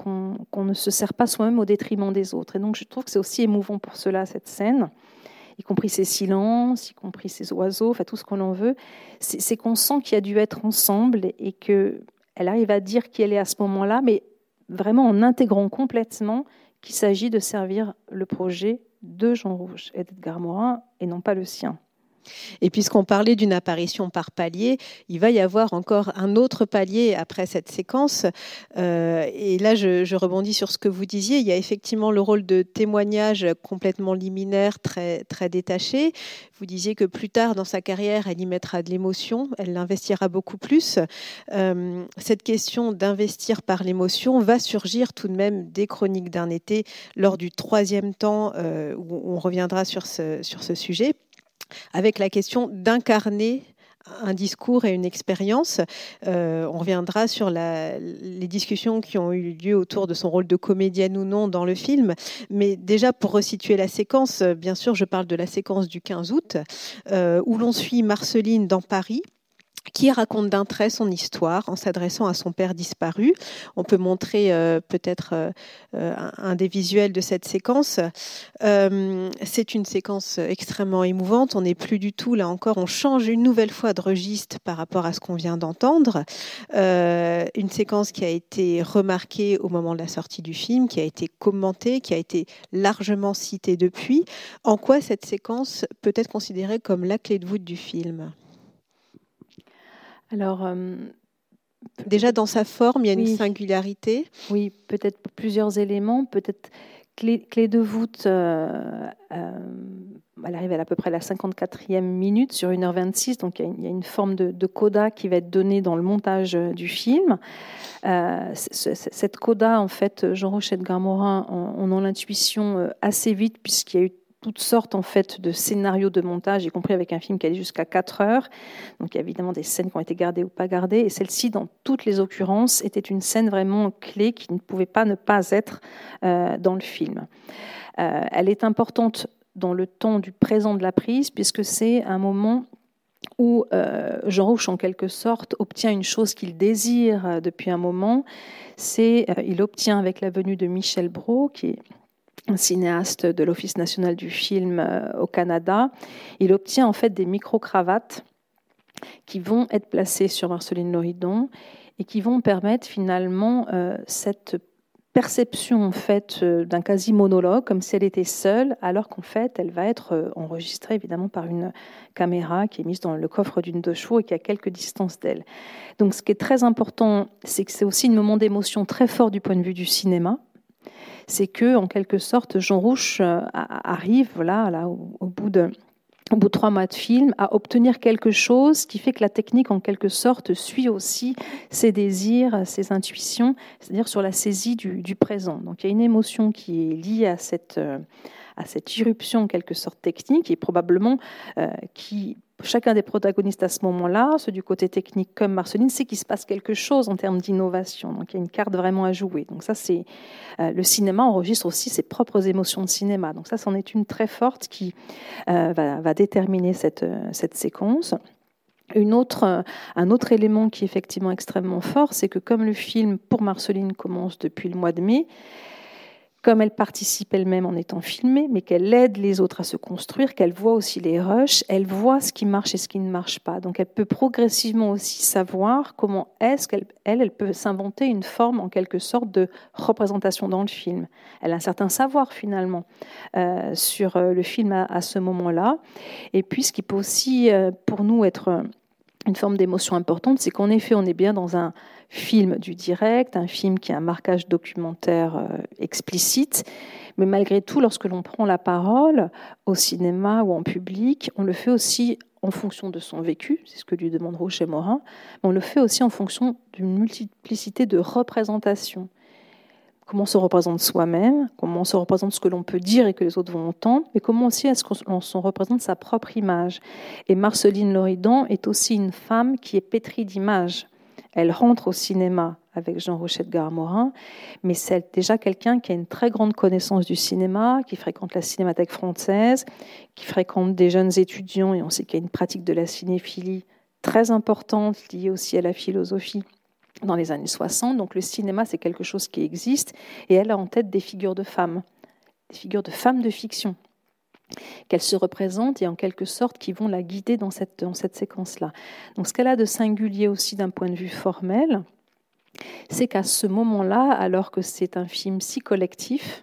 ne se sert pas soi-même au détriment des autres. Et donc je trouve que c'est aussi émouvant pour cela, cette scène, y compris ces silences, y compris ces oiseaux, enfin tout ce qu'on en veut, c'est qu'on sent qu'il y a dû être ensemble et qu'elle arrive à dire qui elle est à ce moment-là, mais vraiment en intégrant complètement qu'il s'agit de servir le projet de Jean Rouge et d'Edgar Morin et non pas le sien. Et puisqu'on parlait d'une apparition par palier, il va y avoir encore un autre palier après cette séquence. Euh, et là, je, rebondis sur ce que vous disiez. Il y a effectivement le rôle de témoignage complètement liminaire, très, très détaché. Vous disiez que plus tard dans sa carrière, elle y mettra de l'émotion, elle l'investira beaucoup plus. Euh, cette question d'investir par l'émotion va surgir tout de même des chroniques d'un été lors du troisième temps euh, où on reviendra sur ce, sur ce sujet avec la question d'incarner un discours et une expérience. Euh, on reviendra sur les discussions qui ont eu lieu autour de son rôle de comédienne ou non dans le film. Mais déjà, pour resituer la séquence, bien sûr, je parle de la séquence du 15 août, euh, où l'on suit Marceline dans Paris qui raconte d'un trait son histoire en s'adressant à son père disparu. On peut montrer euh, peut-être euh, euh, un, des visuels de cette séquence. c'est une séquence extrêmement émouvante. On n'est plus du tout, là encore, on change une nouvelle fois de registre par rapport à ce qu'on vient d'entendre. une séquence qui a été remarquée au moment de la sortie du film, qui a été commentée, qui a été largement citée depuis. En quoi cette séquence peut être considérée comme la clé de voûte du film? Alors, euh, déjà dans sa forme, il y a une singularité. Oui, peut-être plusieurs éléments, peut-être clé, de voûte. Euh, euh, elle arrive à, à peu près la 54e minute sur 1h26, donc il y a une, forme de, coda qui va être donnée dans le montage du film. cette coda, en fait, Jean Rochette Garmorin, on, on a l'intuition assez vite puisqu'il y a eu toutes sortes en fait de scénarios de montage, y compris avec un film qui allait jusqu'à 4 heures. Donc il y a évidemment des scènes qui ont été gardées ou pas gardées. Et celle-ci, dans toutes les occurrences, était une scène vraiment clé qui ne pouvait pas ne pas être euh, dans le film. Euh, elle est importante dans le temps du présent de la prise, puisque c'est un moment où euh, Jean Rouch, en quelque sorte, obtient une chose qu'il désire depuis un moment. C'est, il obtient avec la venue de Michel Brault, qui est un cinéaste de l'Office national du film euh, au Canada. Il obtient en fait des micro-cravates qui vont être placées sur Marceline Loridon et qui vont permettre finalement euh, cette perception en euh, d'un quasi monologue comme si elle était seule alors qu'en fait elle va être enregistrée évidemment par une caméra qui est mise dans le coffre d'une deux chevaux et qui a quelques distances d'elle. Donc ce qui est très important c'est que c'est aussi un moment d'émotion très fort du point de vue du cinéma c'est que, en quelque sorte, Jean Rouche euh, arrive, voilà, là, au, bout de au bout de trois mois de film, à obtenir quelque chose qui fait que la technique, en quelque sorte, suit aussi ses désirs, ses intuitions, c'est-à-dire sur la saisie du, présent. Donc il y a une émotion qui est liée à cette, euh, à cette irruption, en quelque sorte, technique, et probablement euh, qui chacun des protagonistes à ce moment-là, ceux du côté technique comme Marceline, c'est qu'il se passe quelque chose en termes d'innovation. Donc il y a une carte vraiment à jouer. Donc ça, c'est euh, le cinéma enregistre aussi ses propres émotions de cinéma. Donc ça, c'en est une très forte qui euh, va, déterminer cette, euh, séquence. Une un autre élément qui est effectivement extrêmement fort, c'est que comme le film pour Marceline commence depuis le mois de mai, comme elle participe elle-même en étant filmée, mais qu'elle aide les autres à se construire, qu'elle voit aussi les rushs, elle voit ce qui marche et ce qui ne marche pas. Donc elle peut progressivement aussi savoir comment est-ce qu'elle elle, peut s'inventer une forme en quelque sorte de représentation dans le film. Elle a un certain savoir finalement euh, sur euh, le film à, ce moment-là. Et puis ce qui peut aussi euh, pour nous être une forme d'émotion importante, c'est qu'en effet on est bien dans un film du direct, un film qui a un marquage documentaire euh, explicite, mais malgré tout, lorsque l'on prend la parole au cinéma ou en public, on le fait aussi en fonction de son vécu, c'est ce que lui demande Rocher Morin, mais on le fait aussi en fonction d'une multiplicité de représentations. Comment on se représente soi-même, comment on se représente ce que l'on peut dire et que les autres vont entendre, mais comment aussi est-ce qu'on se représente sa propre image. Et Marceline Loridan est aussi une femme qui est pétrie d'images. Elle rentre au cinéma avec Jean Rocher de Garmorin, mais c'est déjà quelqu'un qui a une très grande connaissance du cinéma, qui fréquente la Cinémathèque française, qui fréquente des jeunes étudiants, et on sait qu'il y a une pratique de la cinéphilie très importante liée aussi à la philosophie dans les années 60. Donc le cinéma, c'est quelque chose qui existe, et elle a en tête des figures de femmes, des figures de femmes de fiction qu'elle se représente et en quelque sorte qui vont la guider dans cette, dans cette séquence-là. Donc ce qu'elle a de singulier aussi d'un point de vue formel, c'est qu'à ce moment-là, alors que c'est un film si collectif,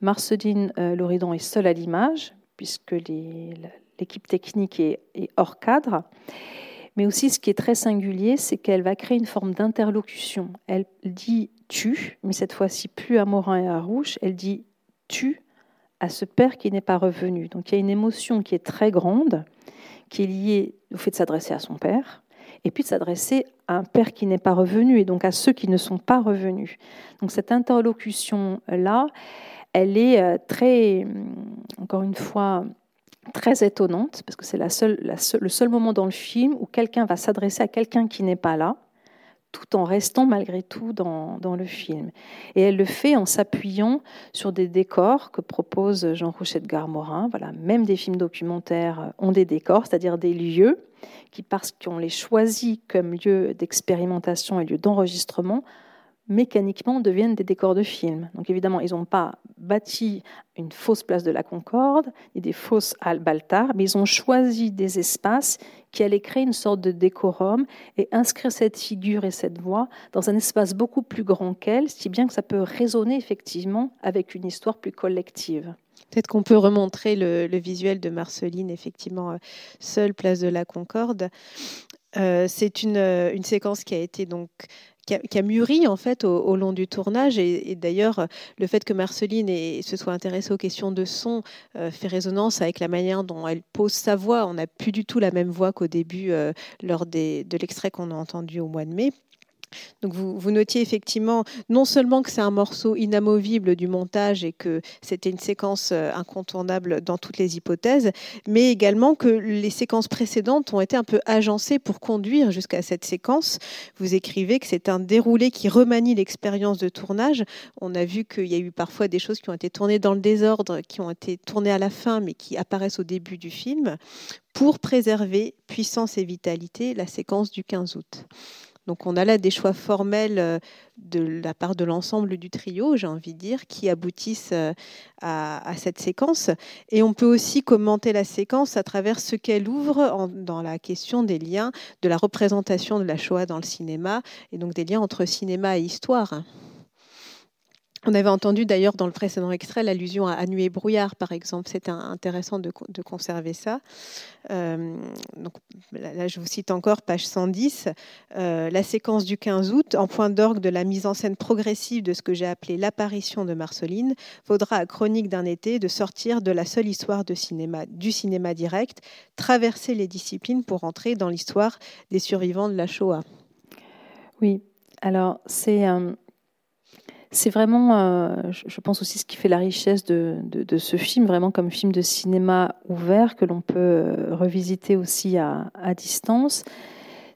Marceline euh, Loridon est seule à l'image, puisque l'équipe technique est, hors cadre. Mais aussi, ce qui est très singulier, c'est qu'elle va créer une forme d'interlocution. Elle dit tu, mais cette fois-ci plus à Morin et à Rouge, elle dit tu à ce père qui n'est pas revenu. Donc il y a une émotion qui est très grande, qui est liée au fait de s'adresser à son père, et puis de s'adresser à un père qui n'est pas revenu, et donc à ceux qui ne sont pas revenus. Donc cette interlocution-là, elle est euh, très, hum, encore une fois, très étonnante, parce que c'est le seul moment dans le film où quelqu'un va s'adresser à quelqu'un qui n'est pas là, tout en restant malgré tout dans, dans, le film. Et elle le fait en s'appuyant sur des décors que propose Jean Rouchet de Garmorin. Voilà, même des films documentaires ont des décors, c'est-à-dire des lieux qui, parce qu'on les choisit comme lieu d'expérimentation et lieu d'enregistrement, mécaniquement deviennent des décors de film. Donc évidemment, ils n'ont pas bâti une fausse place de la Concorde et des fausses halles Baltard, mais ils ont choisi des espaces qui allaient créer une sorte de décorum et inscrire cette figure et cette voix dans un espace beaucoup plus grand qu'elle, si bien que ça peut résonner effectivement avec une histoire plus collective. Peut-être qu'on peut remontrer le, visuel de Marceline, effectivement, seule place de la Concorde. Euh, c'est une, séquence qui a été donc qui a, mûri en fait au, long du tournage et, d'ailleurs le fait que Marceline se soit intéressée aux questions de son fait résonance avec la manière dont elle pose sa voix. On n'a plus du tout la même voix qu'au début lors des, de l'extrait qu'on a entendu au mois de mai. Donc vous, notiez effectivement non seulement que c'est un morceau inamovible du montage et que c'était une séquence euh, incontournable dans toutes les hypothèses, mais également que les séquences précédentes ont été un peu agencées pour conduire jusqu'à cette séquence. Vous écrivez que c'est un déroulé qui remanie l'expérience de tournage. On a vu qu'il y a eu parfois des choses qui ont été tournées dans le désordre, qui ont été tournées à la fin, mais qui apparaissent au début du film, pour préserver puissance et vitalité la séquence du 15 août. Donc on a là des choix formels euh, de la part de l'ensemble du trio, j'ai envie de dire, qui aboutissent euh, à, cette séquence. Et on peut aussi commenter la séquence à travers ce qu'elle ouvre dans la question des liens de la représentation de la Shoah dans le cinéma, et donc des liens entre cinéma et histoire. On avait entendu d'ailleurs dans le précédent extrait l'allusion à, Nuit et brouillard, par exemple. C'était intéressant de, conserver ça. Euh, donc, là, je vous cite encore page 110. Euh, la séquence du 15 août, en point d'orgue de la mise en scène progressive de ce que j'ai appelé l'apparition de Marceline, vaudra à Chronique d'un été de sortir de la seule histoire de cinéma, du cinéma direct, traverser les disciplines pour entrer dans l'histoire des survivants de la Shoah. Oui, alors c'est. Euh, c'est vraiment, euh, je pense aussi, ce qui fait la richesse de, ce film, vraiment comme film de cinéma ouvert que l'on peut euh, revisiter aussi à, distance.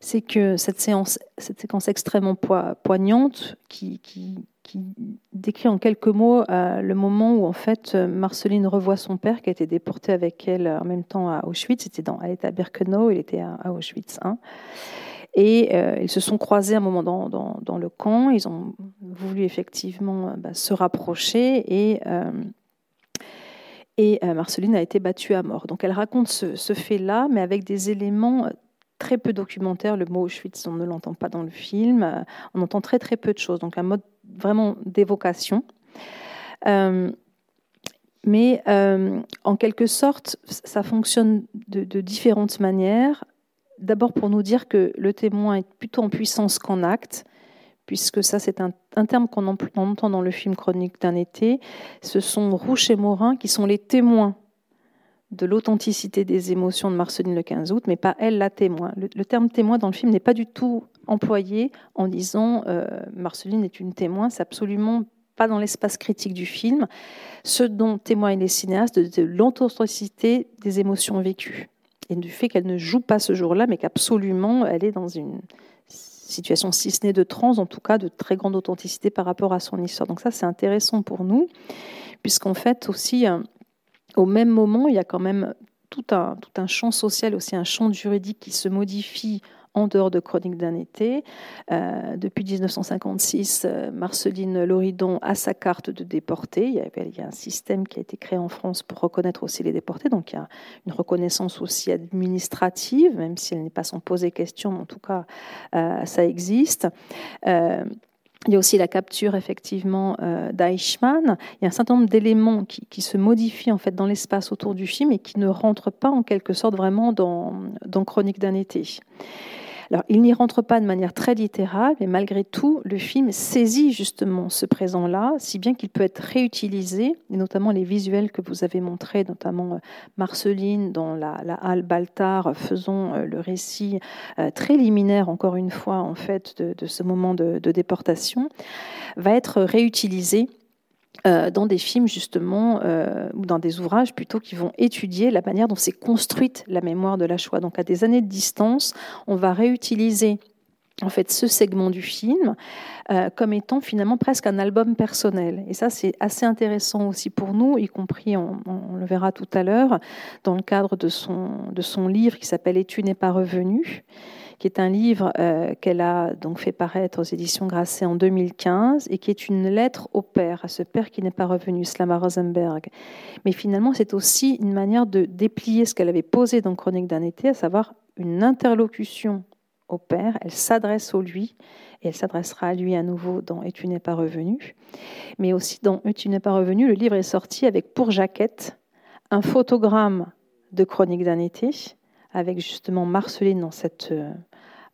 C'est que cette, séance, cette séquence extrêmement poignante qui, décrit en quelques mots euh, le moment où en fait Marceline revoit son père qui a été déporté avec elle en même temps à Auschwitz. C'était dans, elle était à Birkenau, il était à, Auschwitz. Et euh, ils se sont croisés un moment dans, le camp. Ils ont voulu effectivement euh, bah, se rapprocher et, euh, Marceline a été battue à mort. Donc elle raconte ce, fait-là, mais avec des éléments très peu documentaires. Le mot Auschwitz, on ne l'entend pas dans le film. On entend très très peu de choses. Donc un mode vraiment d'évocation. mais en quelque sorte, ça fonctionne de différentes manières d'abord pour nous dire que le témoin est plutôt en puissance qu'en acte, puisque ça c'est un, terme qu'on entend dans le film Chronique d'un été. Ce sont Rouche et Morin qui sont les témoins de l'authenticité des émotions de Marceline le 15 août, mais pas elle la témoin. Le, terme témoin dans le film n'est pas du tout employé en disant euh, Marceline est une témoin, c'est absolument pas dans l'espace critique du film. Ce dont témoignent les cinéastes de, de l'authenticité des émotions vécues et du fait qu'elle ne joue pas ce jour-là, mais qu'absolument elle est dans une situation, si ce n'est de trans, en tout cas de très grande authenticité par rapport à son histoire. Donc ça, c'est intéressant pour nous, puisqu'en fait aussi, euh, au même moment, il y a quand même tout un, tout un champ social, aussi un champ juridique qui se modifie en dehors de Chronique d'un été. Euh, depuis 1956, euh, Marceline Loridon a sa carte de déportée. Il y, a, un système qui a été créé en France pour reconnaître aussi les déportés. Donc il y a une reconnaissance aussi administrative, même si elle n'est pas sans poser question, mais en tout cas, euh, ça existe. Il y a aussi la capture effectivement d'Eichmann. Il y a un certain nombre d'éléments qui, qui, se modifient en fait dans l'espace autour du film et qui ne rentrent pas en quelque sorte vraiment dans, dans Chronique d'un été. Alors, il n'y rentre pas de manière très littérale, mais malgré tout, le film saisit justement ce présent-là, si bien qu'il peut être réutilisé, et notamment les visuels que vous avez montrés, notamment euh, Marceline dans la, halle Baltar, faisant euh, le récit euh, très liminaire, encore une fois, en fait, de, ce moment de déportation, va être réutilisé euh, dans des films justement euh, ou dans des ouvrages plutôt qui vont étudier la manière dont s'est construite la mémoire de la Shoah. Donc à des années de distance, on va réutiliser en fait ce segment du film euh, comme étant finalement presque un album personnel. Et ça, c'est assez intéressant aussi pour nous, y compris, on, le verra tout à l'heure, dans le cadre de son, de son livre qui s'appelle Et tu n'es pas revenu qui est un livre euh, qu'elle a donc fait paraître aux éditions Grasset en 2015 et qui est une lettre au père, à ce père qui n'est pas revenu, Slama Rosenberg. Mais finalement, c'est aussi une manière de déplier ce qu'elle avait posé dans Chronique d'un été, à savoir une interlocution au père. Elle s'adresse au lui et elle s'adressera à lui à nouveau dans Et tu n'es pas revenu. Mais aussi dans Et tu n'es pas revenu, le livre est sorti avec pour jaquette un photogramme de Chronique d'un été avec justement Marceline dans cette euh,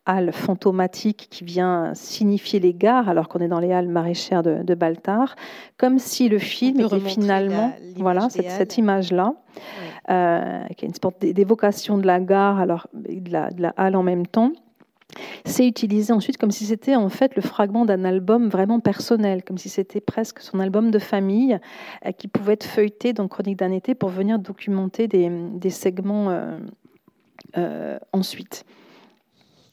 halle fantomatique qui vient signifier les gares, alors qu'on est dans les halles maraîchères de, Baltar, comme si le film était finalement, voilà, cette, cette image-là, euh, qui est une sorte d'évocation de la gare, alors de la, de la halle en même temps. C'est utilisé ensuite comme si c'était en fait le fragment d'un album vraiment personnel, comme si c'était presque son album de famille euh, qui pouvait être feuilleté dans Chronique d'un été pour venir documenter des, des segments euh, ensuite.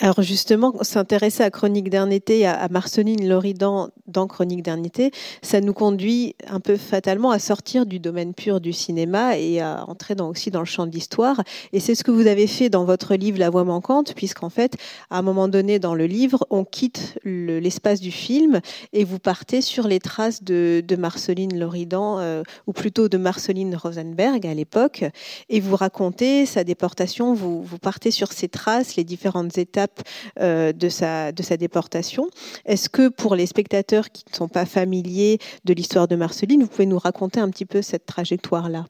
Alors justement, s'intéresser à Chronique d'un à Marceline Loridan dans Chronique d'un ça nous conduit un peu fatalement à sortir du domaine pur du cinéma et à entrer aussi dans le champ de l'histoire. Et c'est ce que vous avez fait dans votre livre La Voix manquante, puisqu'en fait, à un moment donné dans le livre, on quitte l'espace du film et vous partez sur les traces de, Marceline Loridan, euh, ou plutôt de Marceline Rosenberg à l'époque, et vous racontez sa déportation, vous, vous partez sur ces traces, les différentes étapes euh, de, sa, de sa déportation. Est-ce que pour les spectateurs qui ne sont pas familiers de l'histoire de Marceline, vous pouvez nous raconter un petit peu cette trajectoire-là?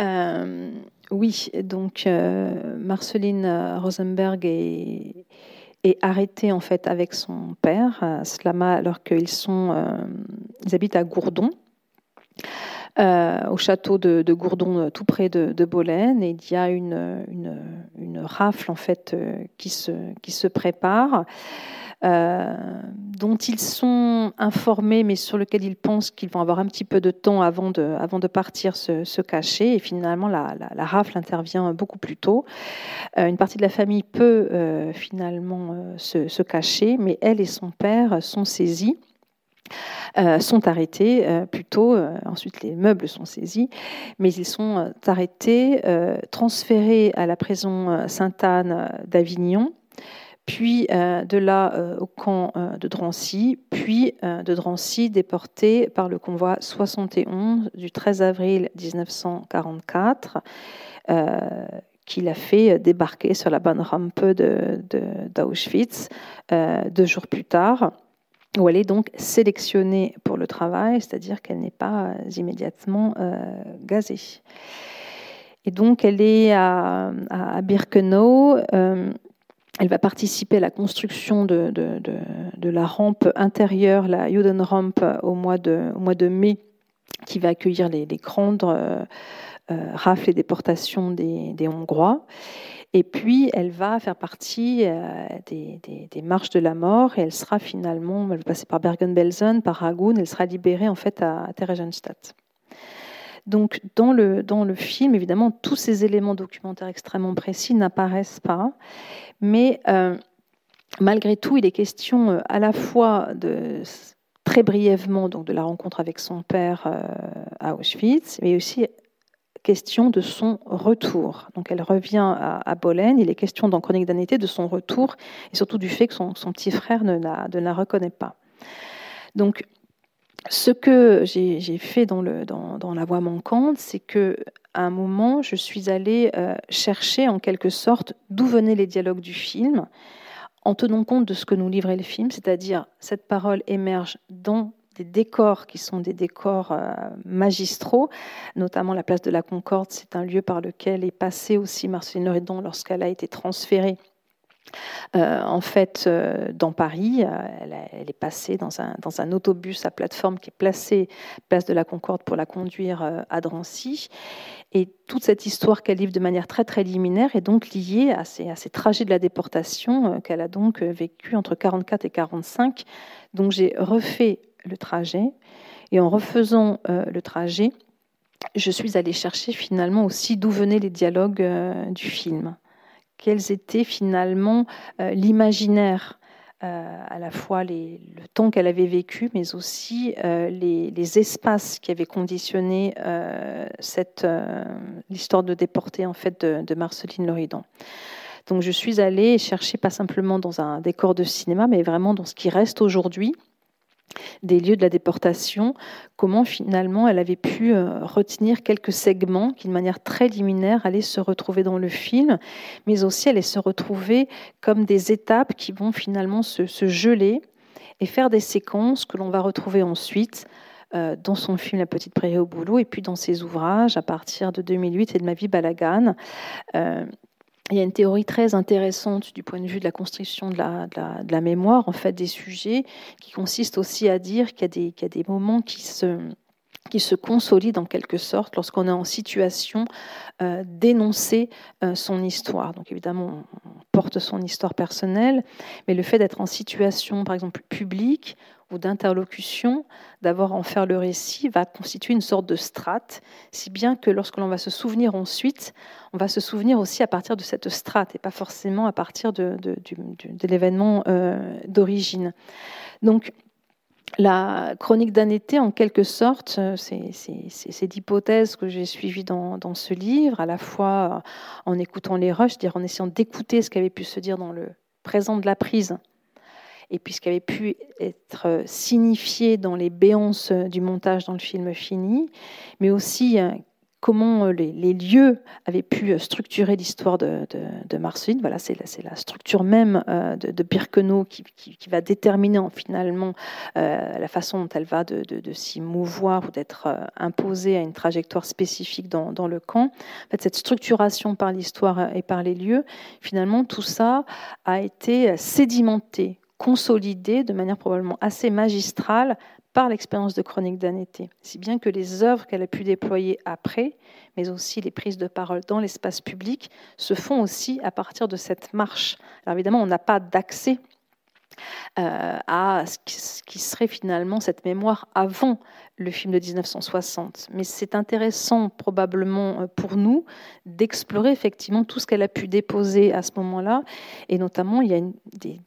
Euh, Oui, donc euh, Marceline Rosenberg est, arrêtée en fait avec son père, Slama, alors qu'ils sont, ils habitent à Gourdon. Euh, au château de, Gourdon, euh, tout près de, de, Bolène, et il y a une, une, une rafle en fait euh, qui se, qui se prépare. Euh, dont ils sont informés, mais sur lequel ils pensent qu'ils vont avoir un petit peu de temps avant de, avant de partir se, se cacher. Et finalement, la, la, la, rafle intervient beaucoup plus tôt. Euh, une partie de la famille peut euh, finalement se, se, cacher, mais elle et son père sont saisis. Euh, sont arrêtés euh, plutôt, euh, ensuite les meubles sont saisis, mais ils sont arrêtés, transférés à la prison Sainte-Anne d'Avignon, puis de là au camp de Drancy, puis de Drancy déportés par le convoi 71 du 13 avril 1944 qui l'a fait débarquer sur la bonne rampe d'Auschwitz de, deux jours plus tard où elle est donc sélectionnée pour le travail, c'est-à-dire qu'elle n'est pas euh, immédiatement euh, gazée. Et donc elle est à, Birkenau. Euh, elle va participer à la construction de, la rampe intérieure, la Judenrampe, au mois de, mai qui va accueillir les, grandes rafles et déportations des Hongrois. Et puis, elle va faire partie des, des, marches de la mort et elle sera finalement, elle va passer par Bergen-Belsen, par Ragun, elle sera libérée en fait à Theresienstadt. Donc, dans le, film, évidemment, tous ces éléments documentaires extrêmement précis n'apparaissent pas, mais euh, malgré tout, il est question euh, à la fois de très brièvement donc de la rencontre avec son père euh, à Auschwitz, mais aussi question de son retour. Donc elle revient à, à Bolène, il est question dans Chronique d'un de son retour et surtout du fait que son, petit frère ne la, reconnaît pas. Donc ce que j'ai fait dans, La Voix manquante, c'est que à un moment, je suis allée euh, chercher en quelque sorte d'où venaient les dialogues du film, en tenant compte de ce que nous livrait le film, c'est-à-dire cette parole émerge dans des décors qui sont des décors euh, magistraux, notamment la place de la Concorde, c'est un lieu par lequel est passée aussi Marceline Redon lorsqu'elle a été transférée euh, en fait, euh, dans Paris, elle, est passée dans un, dans un, autobus à plateforme qui est placé place de la Concorde pour la conduire à Drancy. Et toute cette histoire qu'elle livre de manière très très liminaire est donc liée à ces, à ces trajets de la déportation qu'elle a donc vécu entre 44 et 45. Donc j'ai refait le trajet. Et en refaisant le trajet, je suis allée chercher finalement aussi d'où venaient les dialogues du film. Quels étaient finalement euh, l'imaginaire, euh, à la fois le temps qu'elle avait vécu, mais aussi euh, les, espaces qui avaient conditionné cette l'histoire de déporter en fait de, de Marceline Loridan. Donc je suis allée chercher pas simplement dans un décor de cinéma, mais vraiment dans ce qui reste aujourd'hui des lieux de la déportation, comment finalement elle avait pu euh, retenir quelques segments qui, de manière très liminaire, allaient se retrouver dans le film, mais aussi allaient se retrouver comme des étapes qui vont finalement se, geler et faire des séquences que l'on va retrouver ensuite euh, dans son film La Petite Prairie au boulot et puis dans ses ouvrages à partir de 2008 et de Ma vie Balagan. Il y a une théorie très intéressante du point de vue de la construction de la, mémoire, en fait, des sujets, qui consiste aussi à dire qu'il y, y, a des moments qui se, qui se consolident en quelque sorte lorsqu'on est en situation euh, d'énoncer euh, son histoire. Donc évidemment, on porte son histoire personnelle, mais le fait d'être en situation, par exemple, publique, ou d'interlocution, d'avoir en faire le récit, va constituer une sorte de strate, si bien que lorsque l'on va se souvenir ensuite, on va se souvenir aussi à partir de cette strate et pas forcément à partir de, l'événement euh, d'origine. Donc, la chronique d'un été, en quelque sorte, euh, c'est l'hypothèse que j'ai suivie dans, ce livre, à la fois en écoutant les rushs, dire en essayant d'écouter ce qui avait pu se dire dans le présent de la prise et puis ce qui avait pu être signifié dans les béances du montage dans le film fini, mais aussi euh, comment les, lieux avaient pu structurer l'histoire de, de, Marceline. Voilà, c'est la, structure même euh, de, Birkenau qui, va déterminer finalement euh, la façon dont elle va de, s'y mouvoir ou d'être imposée à une trajectoire spécifique dans, dans le camp. En fait, cette structuration par l'histoire et par les lieux, finalement, tout ça a été sédimenté, consolidé de manière probablement assez magistrale par l'expérience de Chronique d'un été, si bien que les œuvres qu'elle a pu déployer après, mais aussi les prises de parole dans l'espace public, se font aussi à partir de cette marche. Alors évidemment, on n'a pas d'accès euh, à ce qui serait finalement cette mémoire avant le film de 1960. Mais c'est intéressant probablement euh, pour nous d'explorer effectivement tout ce qu'elle a pu déposer à ce moment-là. Et notamment, il y a des,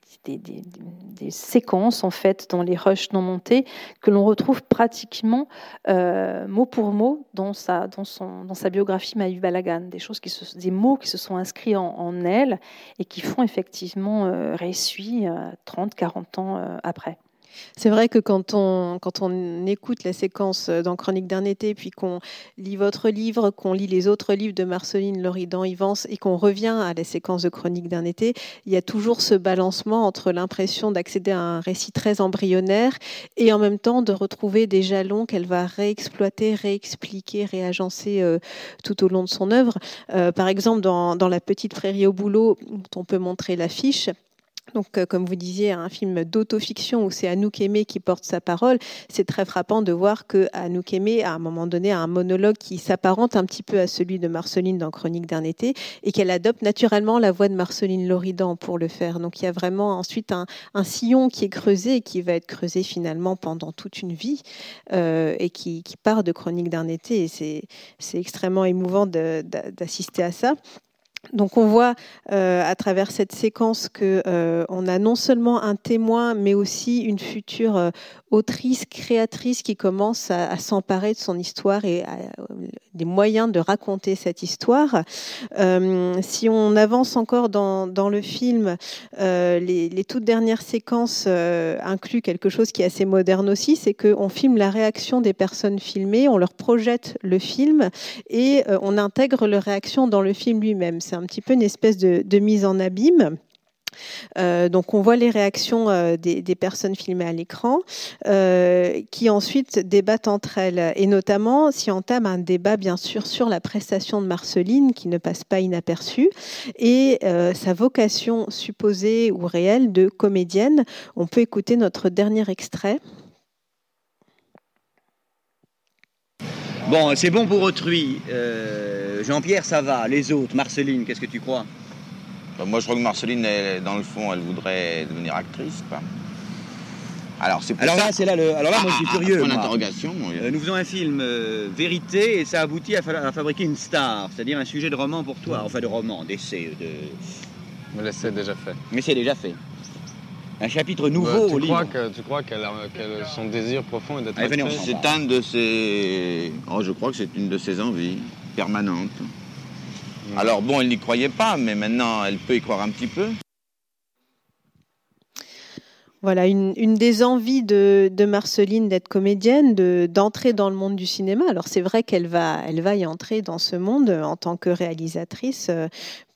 séquences en fait dans les rushs non montés que l'on retrouve pratiquement euh, mot pour mot dans sa, dans son, dans sa biographie Maïv Balagan. Des, choses des mots qui se sont inscrits en, elle et qui font effectivement euh, réessuie 30, 40 ans après. C'est vrai que quand on, écoute la séquence dans Chronique d'un été, puis qu'on lit votre livre, qu'on lit les autres livres de Marceline Loridan Ivance et qu'on revient à la séquence de Chronique d'un été, il y a toujours ce balancement entre l'impression d'accéder à un récit très embryonnaire et en même temps de retrouver des jalons qu'elle va réexploiter, réexpliquer, réagencer euh, tout au long de son œuvre. Euh, par exemple, dans, La petite prairie au boulot, on peut montrer l'affiche, donc, euh, comme vous disiez, un film d'autofiction où c'est Anouk Aimé qui porte sa parole, c'est très frappant de voir que Anouk Aimé, à un moment donné, a un monologue qui s'apparente un petit peu à celui de Marceline dans Chronique d'un été et qu'elle adopte naturellement la voix de Marceline Loridan pour le faire. Donc, il y a vraiment ensuite un, sillon qui est creusé et qui va être creusé finalement pendant toute une vie euh, et qui, qui, part de Chronique d'un été. Et c'est extrêmement émouvant d'assister à ça. Donc on voit euh, à travers cette séquence que euh, on a non seulement un témoin, mais aussi une future euh, autrice, créatrice qui commence à, s'emparer de son histoire et des moyens de raconter cette histoire. si on avance encore dans, le film, les, les, toutes dernières séquences incluent quelque chose qui est assez moderne aussi, c'est qu'on filme la réaction des personnes filmées, on leur projette le film et on intègre leur réaction dans le film lui-même c'est un petit peu une espèce de, mise en abîme. Euh, donc on voit les réactions euh, des, personnes filmées à l'écran euh, qui ensuite débattent entre elles et notamment si entame un débat bien sûr sur la prestation de Marceline qui ne passe pas inaperçue et sa vocation supposée ou réelle de comédienne. On peut écouter notre dernier extrait. Bon, c'est bon pour autrui. Jean-Pierre, ça va. Les autres, Marceline, qu'est-ce que tu crois? Bah, Moi, je crois que Marceline, dans le fond, elle voudrait devenir actrice. Alors, c'est Alors là, c'est là le. Alors là, moi, je suis ah, curieux. Point d'interrogation. Euh, nous faisons un film euh, vérité et ça aboutit à, à, fabriquer une star, c'est-à-dire un sujet de roman pour toi, enfin de roman, d'essai, de. Mais l'essai est déjà fait. Mais c'est déjà fait. Un chapitre nouveau tu au crois Que, tu crois qu'elle a, son désir profond est d'être actrice C'est un de ses. Oh, je crois que c'est une de ses envies permanente. Alors bon, elle n'y croyait pas, mais maintenant elle peut y croire un petit peu. Voilà, une, des envies de, Marceline d'être comédienne, d'entrer dans le monde du cinéma. Alors c'est vrai qu'elle va, elle va y entrer dans ce monde en tant que réalisatrice, euh,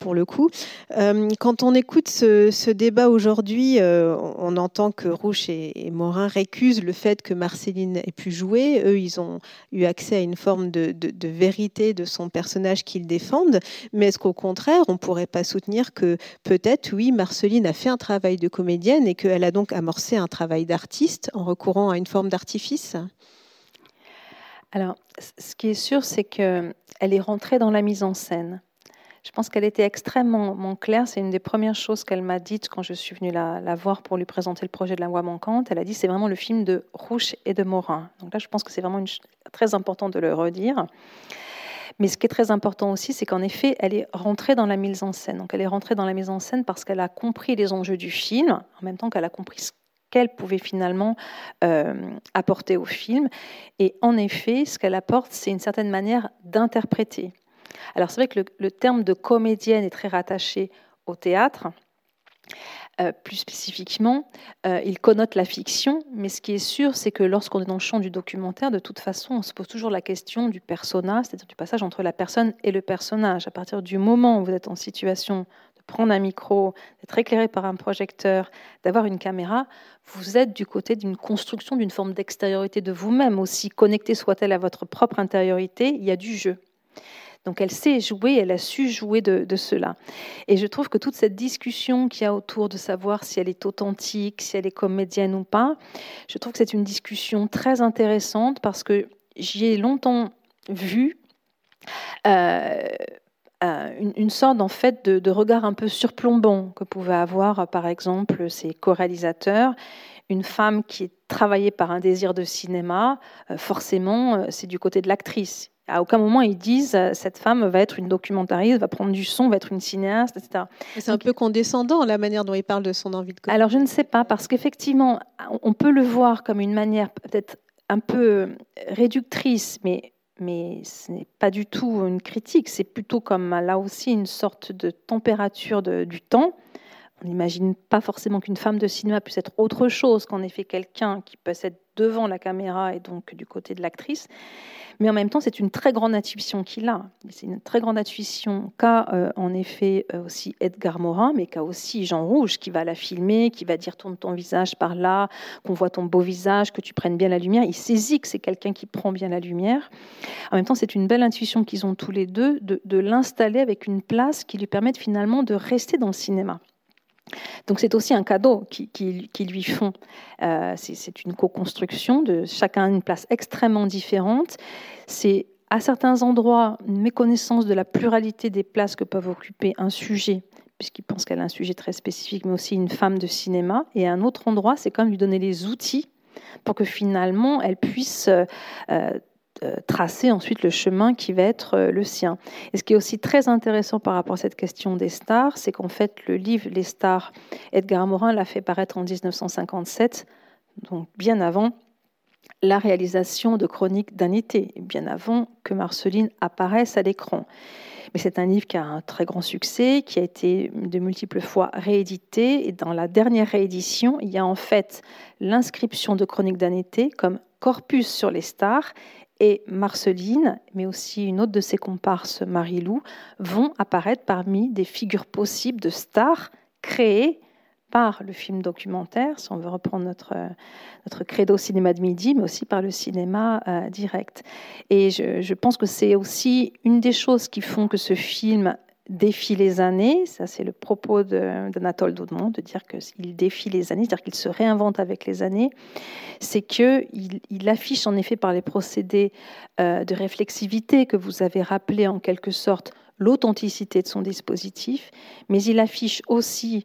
pour le coup. Euh, quand on écoute ce, débat aujourd'hui, euh, on entend que Rouche et, Morin récusent le fait que Marceline ait pu jouer. Eux, ils ont eu accès à une forme de, vérité de son personnage qu'ils défendent. Mais est-ce qu'au contraire, on ne pourrait pas soutenir que peut-être, oui, Marceline a fait un travail de comédienne et qu'elle a donc amorcé un travail d'artiste en recourant à une forme d'artifice? Alors, ce qui est sûr, c'est qu'elle est rentrée dans la mise en scène. Je pense qu'elle était extrêmement claire. C'est une des premières choses qu'elle m'a dites quand je suis venue la, voir pour lui présenter le projet de la voix manquante. Elle a dit c'est vraiment le film de Rouche et de Morin. Donc là, je pense que c'est vraiment très important de le redire. Mais ce qui est très important aussi, c'est qu'en effet, elle est rentrée dans la mise en scène. Donc elle est rentrée dans la mise en scène parce qu'elle a compris les enjeux du film, en même temps qu'elle a compris ce qu'elle pouvait finalement euh, apporter au film. Et en effet, ce qu'elle apporte, c'est une certaine manière d'interpréter. Alors c'est vrai que le, terme de comédienne est très rattaché au théâtre. Euh, plus spécifiquement, euh, il connote la fiction, mais ce qui est sûr, c'est que lorsqu'on est dans le champ du documentaire, de toute façon, on se pose toujours la question du persona, c'est-à-dire du passage entre la personne et le personnage. À partir du moment où vous êtes en situation de prendre un micro, d'être éclairé par un projecteur, d'avoir une caméra, vous êtes du côté d'une construction d'une forme d'extériorité de vous-même, aussi connectée soit-elle à votre propre intériorité, il y a du jeu. Donc elle sait jouer, elle a su jouer de, cela. Et je trouve que toute cette discussion qu'il y a autour de savoir si elle est authentique, si elle est comédienne ou pas, je trouve que c'est une discussion très intéressante parce que j'y ai longtemps vu euh, euh, une, sorte en fait de, regard un peu surplombant que pouvaient avoir par exemple ces co-réalisateurs une femme qui est travaillée par un désir de cinéma, euh, forcément, c'est du côté de l'actrice. À aucun moment ils disent euh, cette femme va être une documentariste, va prendre du son, va être une cinéaste, etc. C'est un peu condescendant la manière dont il parle de son envie de Alors je ne sais pas parce qu'effectivement on peut le voir comme une manière peut-être un peu réductrice, mais mais ce n'est pas du tout une critique. C'est plutôt comme là aussi une sorte de température du temps. On n'imagine pas forcément qu'une femme de cinéma puisse être autre chose qu'en effet quelqu'un qui peut être devant la caméra et donc du côté de l'actrice. Mais en même temps, c'est une très grande intuition qu'il a. C'est une très grande intuition qu'a euh, en effet euh, aussi Edgar Morin, mais qu'a aussi Jean Rouge, qui va la filmer, qui va dire tourne ton visage par là, qu'on voit ton beau visage, que tu prennes bien la lumière. Il saisit que c'est quelqu'un qui prend bien la lumière. En même temps, c'est une belle intuition qu'ils ont tous les deux de, de l'installer avec une place qui lui permette finalement de rester dans le cinéma. Donc c'est aussi un cadeau qui lui font. Euh, c'est une co-construction de chacun une place extrêmement différente. C'est à certains endroits une méconnaissance de la pluralité des places que peuvent occuper un sujet puisqu'il pense qu'elle a un sujet très spécifique, mais aussi une femme de cinéma. Et à un autre endroit, c'est comme lui donner les outils pour que finalement elle puisse euh, euh, tracer ensuite le chemin qui va être euh, le sien. Et ce qui est aussi très intéressant par rapport à cette question des stars, c'est qu'en fait le livre Les stars, Edgar Morin l'a fait paraître en 1957, donc bien avant la réalisation de Chroniques d'un été, bien avant que Marceline apparaisse à l'écran. Mais c'est un livre qui a un très grand succès, qui a été de multiples fois réédité. Et dans la dernière réédition, il y a en fait l'inscription de Chronique d'un été comme corpus sur les stars. Et Marceline, mais aussi une autre de ses comparses, Marie-Lou, vont apparaître parmi des figures possibles de stars créées par le film documentaire, si on veut reprendre notre, notre credo cinéma de midi, mais aussi par le cinéma euh, direct. Et je, pense que c'est aussi une des choses qui font que ce film défie les années, ça c'est le propos d'Anatole Daudemont, de dire qu'il défie les années, c'est-à-dire qu'il se réinvente avec les années, c'est qu'il il affiche en effet par les procédés euh, de réflexivité que vous avez rappelé en quelque sorte l'authenticité de son dispositif, mais il affiche aussi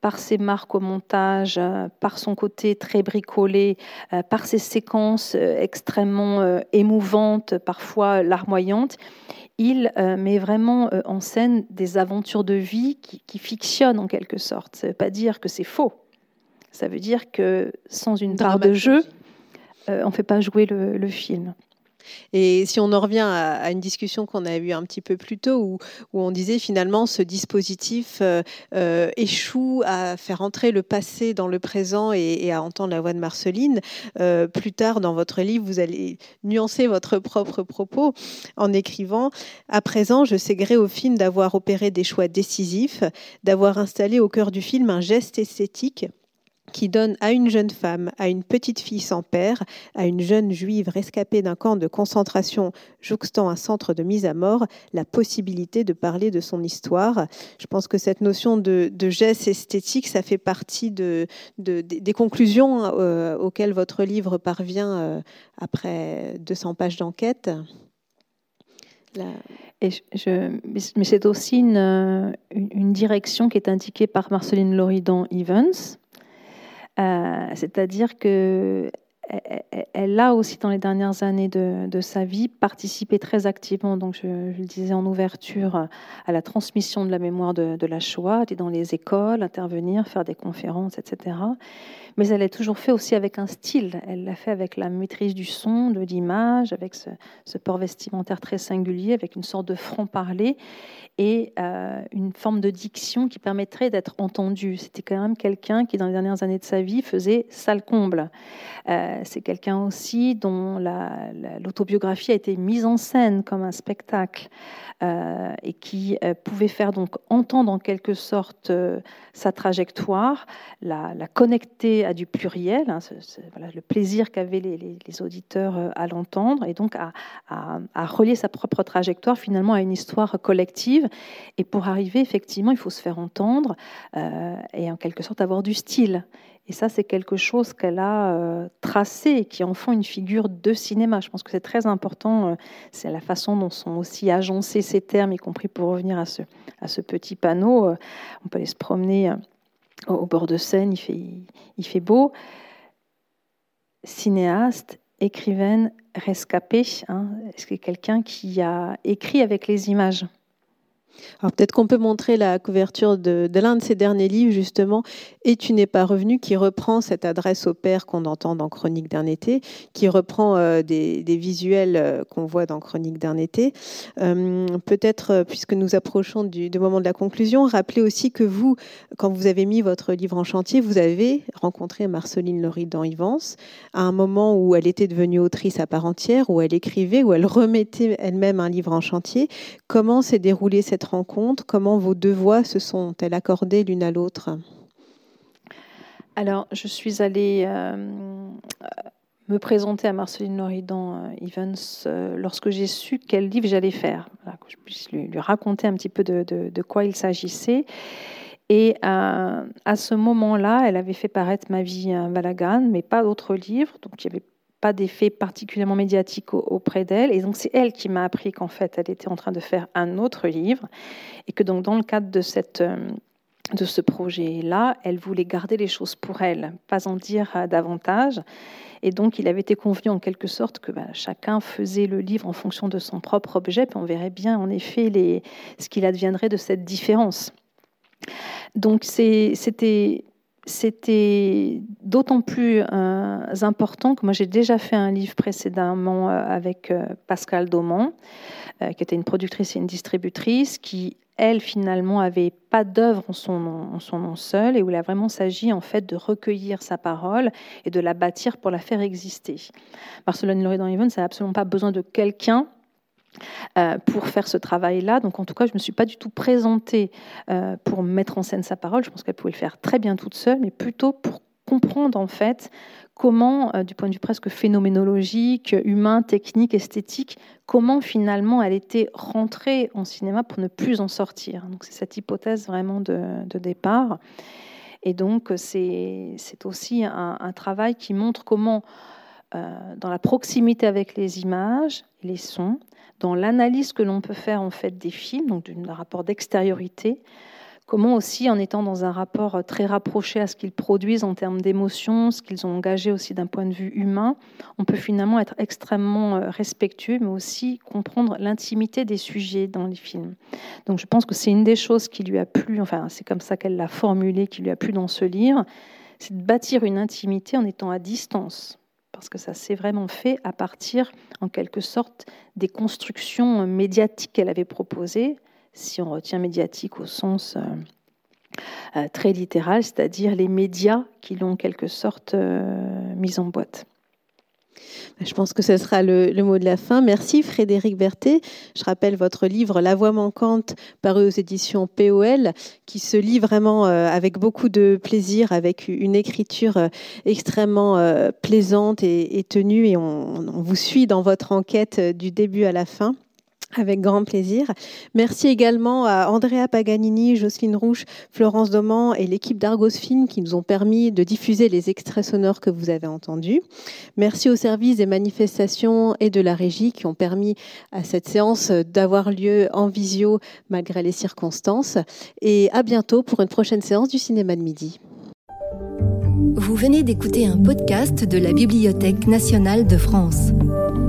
par ses marques au montage, euh, par son côté très bricolé, euh, par ses séquences extrêmement émouvantes, parfois larmoyantes, il met vraiment en scène des aventures de vie qui, fictionnent en quelque sorte. Ça ne veut pas dire que c'est faux. Ça veut dire que sans une part de jeu, on ne fait pas jouer le film. Et si on en revient à, une discussion qu'on a eue un petit peu plus tôt, où, on disait finalement ce dispositif euh, euh, échoue à faire entrer le passé dans le présent et, à entendre la voix de Marceline, euh, plus tard dans votre livre, vous allez nuancer votre propre propos en écrivant À présent, je sais gré au film d'avoir opéré des choix décisifs, d'avoir installé au cœur du film un geste esthétique qui donne à une jeune femme, à une petite fille sans père, à une jeune juive rescapée d'un camp de concentration jouxtant un centre de mise à mort, la possibilité de parler de son histoire. Je pense que cette notion de, geste esthétique, ça fait partie de, des conclusions euh, auxquelles votre livre parvient euh, après 200 pages d'enquête. Mais c'est aussi une, une, direction qui est indiquée par Marceline Loridan Evans, euh, c'est-à-dire que elle a aussi, dans les dernières années de, sa vie, participé très activement, donc je, le disais en ouverture, à la transmission de la mémoire de, de la Shoah, dans les écoles, intervenir, faire des conférences, etc mais elle l'a toujours fait aussi avec un style. Elle l'a fait avec la maîtrise du son, de l'image, avec ce, port vestimentaire très singulier, avec une sorte de franc-parler et euh, une forme de diction qui permettrait d'être entendue. C'était quand même quelqu'un qui, dans les dernières années de sa vie, faisait sale comble. Euh, c'est quelqu'un aussi dont l'autobiographie a été mise en scène comme un spectacle euh, et qui pouvait faire donc entendre en quelque sorte sa trajectoire, la, connecter à du pluriel, hein, le plaisir qu'avaient les, auditeurs euh, à l'entendre, et donc à, relier sa propre trajectoire finalement à une histoire collective. Et pour arriver, effectivement, il faut se faire entendre euh, et en quelque sorte avoir du style. Et ça, c'est quelque chose qu'elle a euh, tracé et qui en font une figure de cinéma. Je pense que c'est très important. c'est la façon dont sont aussi agencés ces termes, y compris pour revenir à ce, petit panneau. on peut aller se promener au, bord de Seine, il fait, beau. Cinéaste, écrivaine, rescapée, hein, que quelqu'un qui a écrit avec les images? Alors peut-être qu'on peut montrer la couverture de, l'un de ses derniers livres, justement, Et tu n'es pas revenu, qui reprend cette adresse au père qu'on entend dans Chronique d'un été, qui reprend euh, des, visuels euh, qu'on voit dans Chronique d'un été. Euh, peut-être, puisque nous approchons du, moment de la conclusion, rappelez aussi que vous, quand vous avez mis votre livre en chantier, vous avez rencontré Marceline Loridan Ivance à un moment où elle était devenue autrice à part entière, où elle écrivait, où elle remettait elle-même un livre en chantier. Comment s'est déroulée cette rencontre Comment vos deux voix se sont-elles accordées l'une à l'autre? Alors, je suis allée euh, me présenter à Marceline Loridan euh, Evans euh, lorsque j'ai su quel livre j'allais faire, que je puisse lui, raconter un petit peu de, quoi il s'agissait. Et à ce moment-là, elle avait fait paraître Ma vie à Balagan, mais pas d'autres livres. Donc il n'y avait pas d'effet particulièrement médiatique auprès d'elle. Et donc, c'est elle qui m'a appris qu'en fait, elle était en train de faire un autre livre. Et que donc, dans le cadre de, cette, euh, de ce projet-là, elle voulait garder les choses pour elle, pas en dire euh, davantage. Et donc, il avait été convenu en quelque sorte que bah, chacun faisait le livre en fonction de son propre objet. Puis on verrait bien, en effet, les, ce qu'il adviendrait de cette différence. Donc, c'était c'était d'autant plus euh, important que moi j'ai déjà fait un livre précédemment euh, avec euh, Pascal Daumont, qui était une productrice et une distributrice, qui elle finalement avait pas d'œuvre en son, nom, en son nom seul et où il a vraiment s'agit en fait de recueillir sa parole et de la bâtir pour la faire exister. Barcelone Loridan Even, ça n'a absolument pas besoin de quelqu'un pour faire ce travail-là. Donc en tout cas, je ne me suis pas du tout présentée euh, pour mettre en scène sa parole. Je pense qu'elle pouvait le faire très bien toute seule, mais plutôt pour comprendre en fait comment, euh, du point de vue presque phénoménologique, humain, technique, esthétique, comment finalement elle était rentrée en cinéma pour ne plus en sortir. Donc c'est cette hypothèse vraiment de, départ. Et donc c'est aussi un, travail qui montre comment, dans la proximité avec les images, les sons, dans l'analyse que l'on peut faire en fait des films, donc d'un rapport d'extériorité, comment aussi en étant dans un rapport très rapproché à ce qu'ils produisent en termes d'émotions, ce qu'ils ont engagé aussi d'un point de vue humain, on peut finalement être extrêmement euh, respectueux, mais aussi comprendre l'intimité des sujets dans les films. Donc je pense que c'est une des choses qui lui a plu, enfin c'est comme ça qu'elle l'a formulé, qui lui a plu dans ce livre, c'est de bâtir une intimité en étant à distance parce que ça s'est vraiment fait à partir, en quelque sorte, des constructions médiatiques qu'elle avait proposées, si on retient médiatique au sens euh, euh, très littéral, c'est-à-dire les médias qui l'ont en quelque sorte euh, mise en boîte. Je pense que ce sera le, mot de la fin. Merci Frédéric Berthet. Je rappelle votre livre La voix manquante, paru aux éditions POL, qui se lit vraiment euh, avec beaucoup de plaisir, avec une écriture euh, extrêmement euh, plaisante et, tenue. Et on vous suit dans votre enquête du début à la fin. Avec grand plaisir. Merci également à Andrea Paganini, Jocelyne Rouche, Florence Doman et l'équipe d'Argos Film qui nous ont permis de diffuser les extraits sonores que vous avez entendus. Merci au service des manifestations et de la régie qui ont permis à cette séance d'avoir lieu en visio malgré les circonstances. Et à bientôt pour une prochaine séance du cinéma de midi. Vous venez d'écouter un podcast de la Bibliothèque nationale de France.